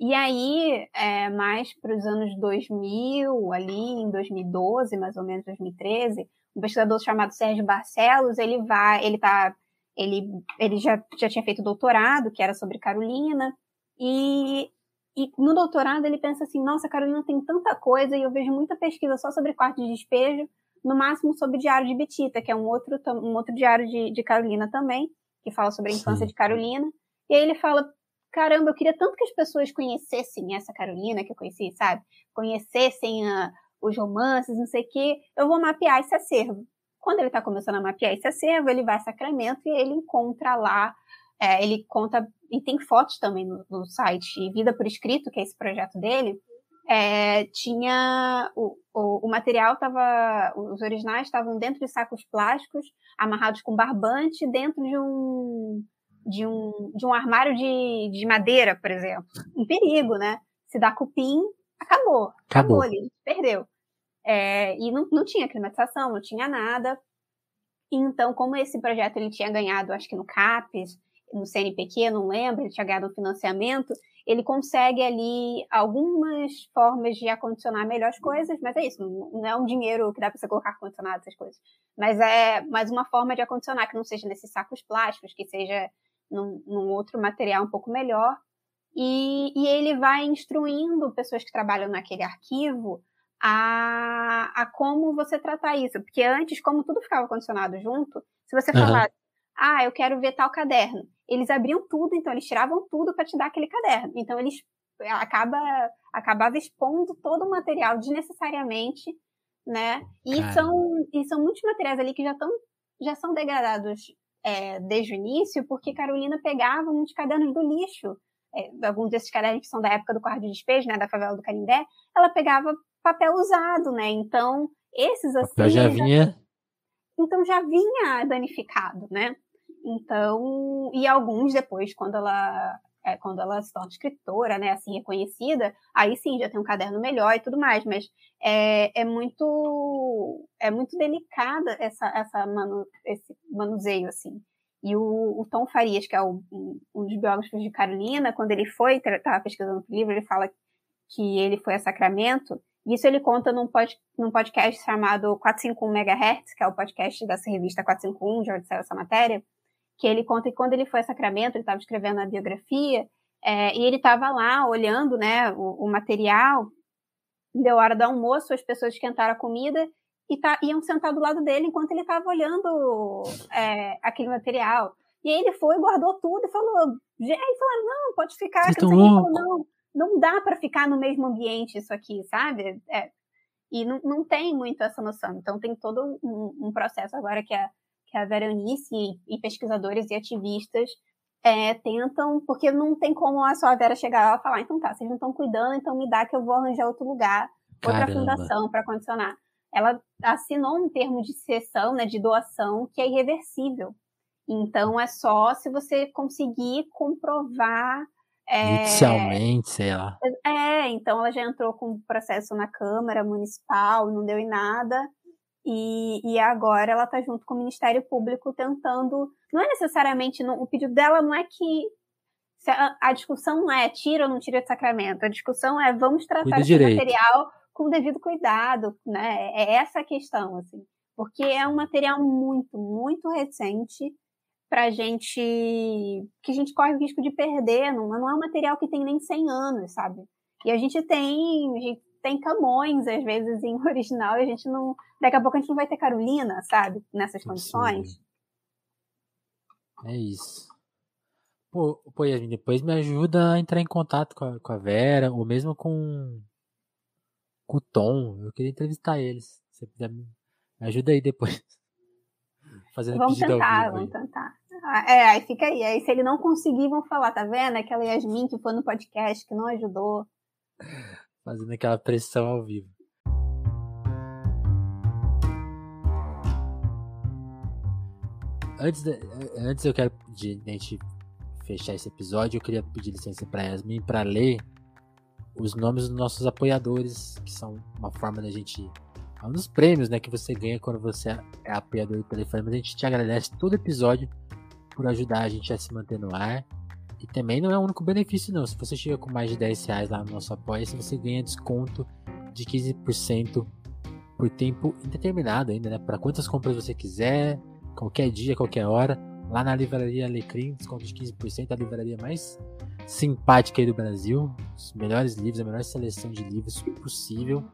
E aí, é, mais para os anos 2000, ali em 2012, mais ou menos 2013, um pesquisador chamado Sérgio Barcelos, ele vai, ele tá, ele, ele já, já tinha feito doutorado, que era sobre Carolina, e, e no doutorado ele pensa assim, nossa, Carolina tem tanta coisa, e eu vejo muita pesquisa só sobre quarto de despejo, no máximo sobre o Diário de Betita, que é um outro, um outro diário de, de Carolina também, que fala sobre a infância Sim. de Carolina. E aí ele fala: caramba, eu queria tanto que as pessoas conhecessem essa Carolina que eu conheci, sabe? Conhecessem uh, os romances, não sei o quê. Eu vou mapear esse acervo. Quando ele está começando a mapear esse acervo, ele vai a Sacramento e ele encontra lá, é, ele conta, e tem fotos também no, no site Vida por Escrito, que é esse projeto dele, é, tinha o, o, o material estava, os originais estavam dentro de sacos plásticos, amarrados com barbante, dentro de um de um, de um armário de, de madeira, por exemplo. Um perigo, né? Se dá cupim, acabou. Acabou, acabou ali, perdeu. É, e não, não tinha climatização, não tinha nada. Então, como esse projeto ele tinha ganhado, acho que no CAPES, no CNPq, não lembro, ele tinha ganhado um financiamento, ele consegue ali algumas formas de acondicionar melhores coisas, mas é isso, não é um dinheiro que dá para você colocar ar-condicionado, essas coisas. Mas é mais uma forma de acondicionar que não seja nesses sacos plásticos, que seja num, num outro material um pouco melhor. E, e, ele vai instruindo pessoas que trabalham naquele arquivo a, a como você tratar isso. Porque antes, como tudo ficava condicionado junto, se você uhum. falasse, ah, eu quero ver tal caderno, eles abriam tudo, então eles tiravam tudo para te dar aquele caderno. Então eles acaba acabava expondo todo o material desnecessariamente, né? E são e são muitos materiais ali que já estão já são degradados é, desde o início, porque Carolina pegava muitos cadernos do lixo, é, alguns desses cadernos que são da época do quarto de despejo, né, da favela do Canindé, ela pegava papel usado, né? Então esses assim já vinha então já vinha danificado, né? Então, e alguns depois, quando ela é, quando ela se torna escritora, né, assim, reconhecida, aí sim já tem um caderno melhor e tudo mais, mas é, é muito é muito delicada essa, essa manu, esse manuseio, assim. E o, o, Tom Farias, que é o, um dos biógrafos de Carolina, quando ele foi, estava pesquisando o livro, ele fala que ele foi a Sacramento, isso ele conta num, pod, num podcast chamado 451 MHz, que é o podcast dessa revista 451, de onde saiu essa matéria, que ele conta que quando ele foi a Sacramento, ele estava escrevendo a biografia, é, e ele estava lá olhando né, o, o, material, deu hora do almoço, as pessoas esquentaram a comida e tá, iam sentar do lado dele enquanto ele estava olhando é, aquele material. E aí ele foi, guardou tudo e falou. Aí falaram, não, pode ficar. Que não, não, não dá para ficar no mesmo ambiente isso aqui, sabe? É, e não, não tem muito essa noção. Então tem todo um, um processo agora que a que a Veronice e, e pesquisadores e ativistas é, tentam, porque não tem como a sua Vera chegar lá e falar, então tá, vocês não estão cuidando, então me dá que eu vou arranjar outro lugar, outra Caramba. fundação para condicionar. Ela assinou um termo de cessão, né, de doação, que é irreversível. Então é só se você conseguir comprovar. É, Inicialmente, sei lá. É, então ela já entrou com processo na Câmara Municipal, não deu em nada. E, e agora ela está junto com o Ministério Público tentando. Não é necessariamente. Não, o pedido dela não é que. A, a, discussão não é tira ou não tira de sacramento. A discussão é vamos tratar esse material com devido cuidado, né? É essa a questão, assim. porque é um material muito, muito recente pra gente que a gente corre o risco de perder, não, não é um material que tem nem 100 anos, sabe? E a gente tem, a gente tem Camões às vezes em original e a gente não, daqui a pouco a gente não vai ter Carolina, sabe? Nessas condições. Sim. É isso. Pô, pô, Yasmin, depois me ajuda a entrar em contato com a, com a Vera, ou mesmo com, com o Tom. Eu queria entrevistar eles. Se você puder me ajuda aí depois. Fazendo vamos tentar. Vamos aí. tentar. Ah, é, aí fica aí. Aí se ele não conseguir, vão falar, tá vendo? Aquela Yasmin que foi no podcast, que não ajudou. Fazendo aquela pressão ao vivo. Antes, de, antes eu quero de a gente fechar esse episódio, eu queria pedir licença para Yasmin para ler os nomes dos nossos apoiadores, que são uma forma da gente. É um dos prêmios né, que você ganha quando você é apoiador do telefone. Mas a gente te agradece todo episódio por ajudar a gente a se manter no ar. E também não é o único benefício, não. Se você chega com mais de 10 reais lá no nosso apoio, você ganha desconto de 15% por tempo indeterminado ainda, né? Para quantas compras você quiser, qualquer dia, qualquer hora lá na livraria Alecrim, desconto de 15%, a livraria mais simpática aí do Brasil, os melhores livros, a melhor seleção de livros possível.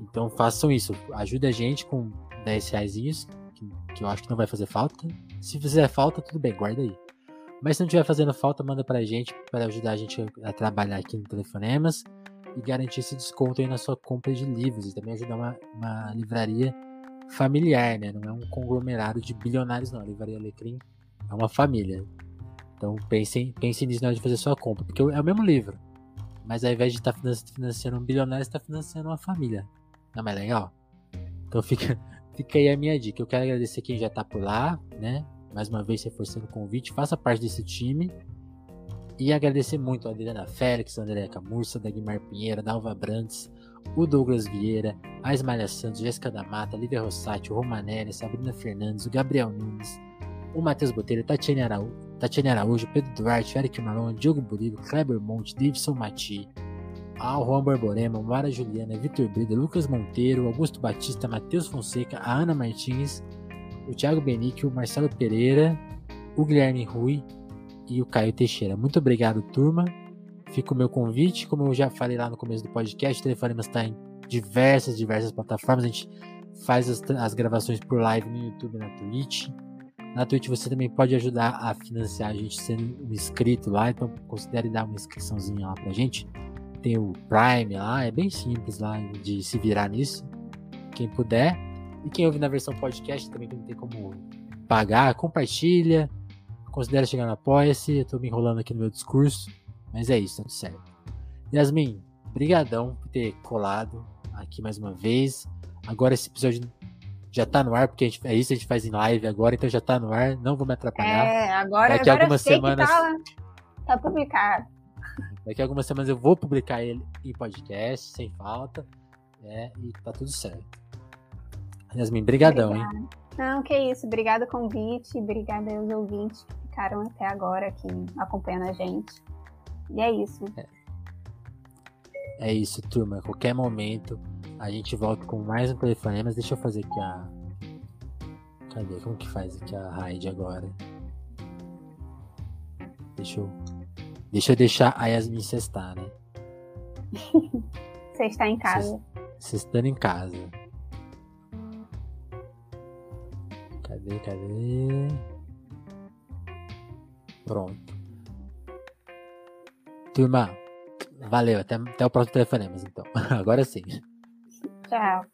Então façam isso, ajude a gente com 10 reais, que, que eu acho que não vai fazer falta. Se fizer falta, tudo bem, guarda aí. Mas se não estiver fazendo falta, manda pra gente para ajudar a gente a trabalhar aqui no Telefonemas e garantir esse desconto aí na sua compra de livros e também ajudar uma, uma livraria familiar, né? Não é um conglomerado de bilionários, não. A Livraria Alecrim é uma família. Então pensem, pensem nisso na hora de fazer sua compra, porque é o mesmo livro. Mas ao invés de estar tá financiando um bilionário, está financiando uma família. Não é mais legal? Então fica, fica aí a minha dica. Eu quero agradecer quem já está por lá, né? Mais uma vez reforçando o convite, faça parte desse time. E agradecer muito a Adriana Félix, a Andréa Camurça, Dagmar Pinheiro, Dalva Brandes, o Douglas Vieira, a Ismael Santos, Jéssica da Mata, Lívia Rossati, o Romanelli, Sabrina Fernandes, o Gabriel Nunes, o Matheus Botelho, Tatiane Araújo, Tatiane Araújo, Pedro Duarte, Eric Marlon, Diogo Burilo, Kleber Monte, Davidson Mati, Al Juan Borborema, Mara Juliana, Vitor Brida, Lucas Monteiro, Augusto Batista, Matheus Fonseca, a Ana Martins, o Thiago Benício, o Marcelo Pereira, o Guilherme Rui e o Caio Teixeira. Muito obrigado, turma. Fica o meu convite, como eu já falei lá no começo do podcast, o Telefonemas está em diversas, diversas plataformas. A gente faz as, as gravações por live no YouTube na Twitch. Na Twitch você também pode ajudar a financiar a gente sendo um inscrito lá, então considere dar uma inscriçãozinha lá pra gente. Tem o Prime lá, é bem simples lá de se virar nisso. Quem puder. E quem ouve na versão podcast também não tem como pagar, compartilha. Considere chegar no Apoia-se. Eu tô me enrolando aqui no meu discurso. Mas é isso, tá tudo certo. Yasmin, brigadão por ter colado aqui mais uma vez. Agora esse episódio já tá no ar, porque gente, é isso, a gente faz em live agora, então já tá no ar, não vou me atrapalhar. É, agora, Daqui agora algumas semanas. Tá, tá publicado. Daqui a algumas semanas eu vou publicar ele em podcast, sem falta. É, e tá tudo certo. Yasmin, brigadão, hein? Não, que isso. Obrigada o convite, obrigada aos ouvintes que ficaram até agora aqui acompanhando a gente. E é isso. É, é isso, turma. A qualquer momento a gente volta com mais um telefonema. Deixa eu fazer aqui a. Cadê? Como que faz aqui a raid agora? Deixa eu. Deixa eu deixar a Yasmin cestar, né? Você está em casa. Cestando em casa. Cadê, cadê? Pronto. Turma, valeu. Até, até o próximo telefonemas, então. Agora sim. Ciao.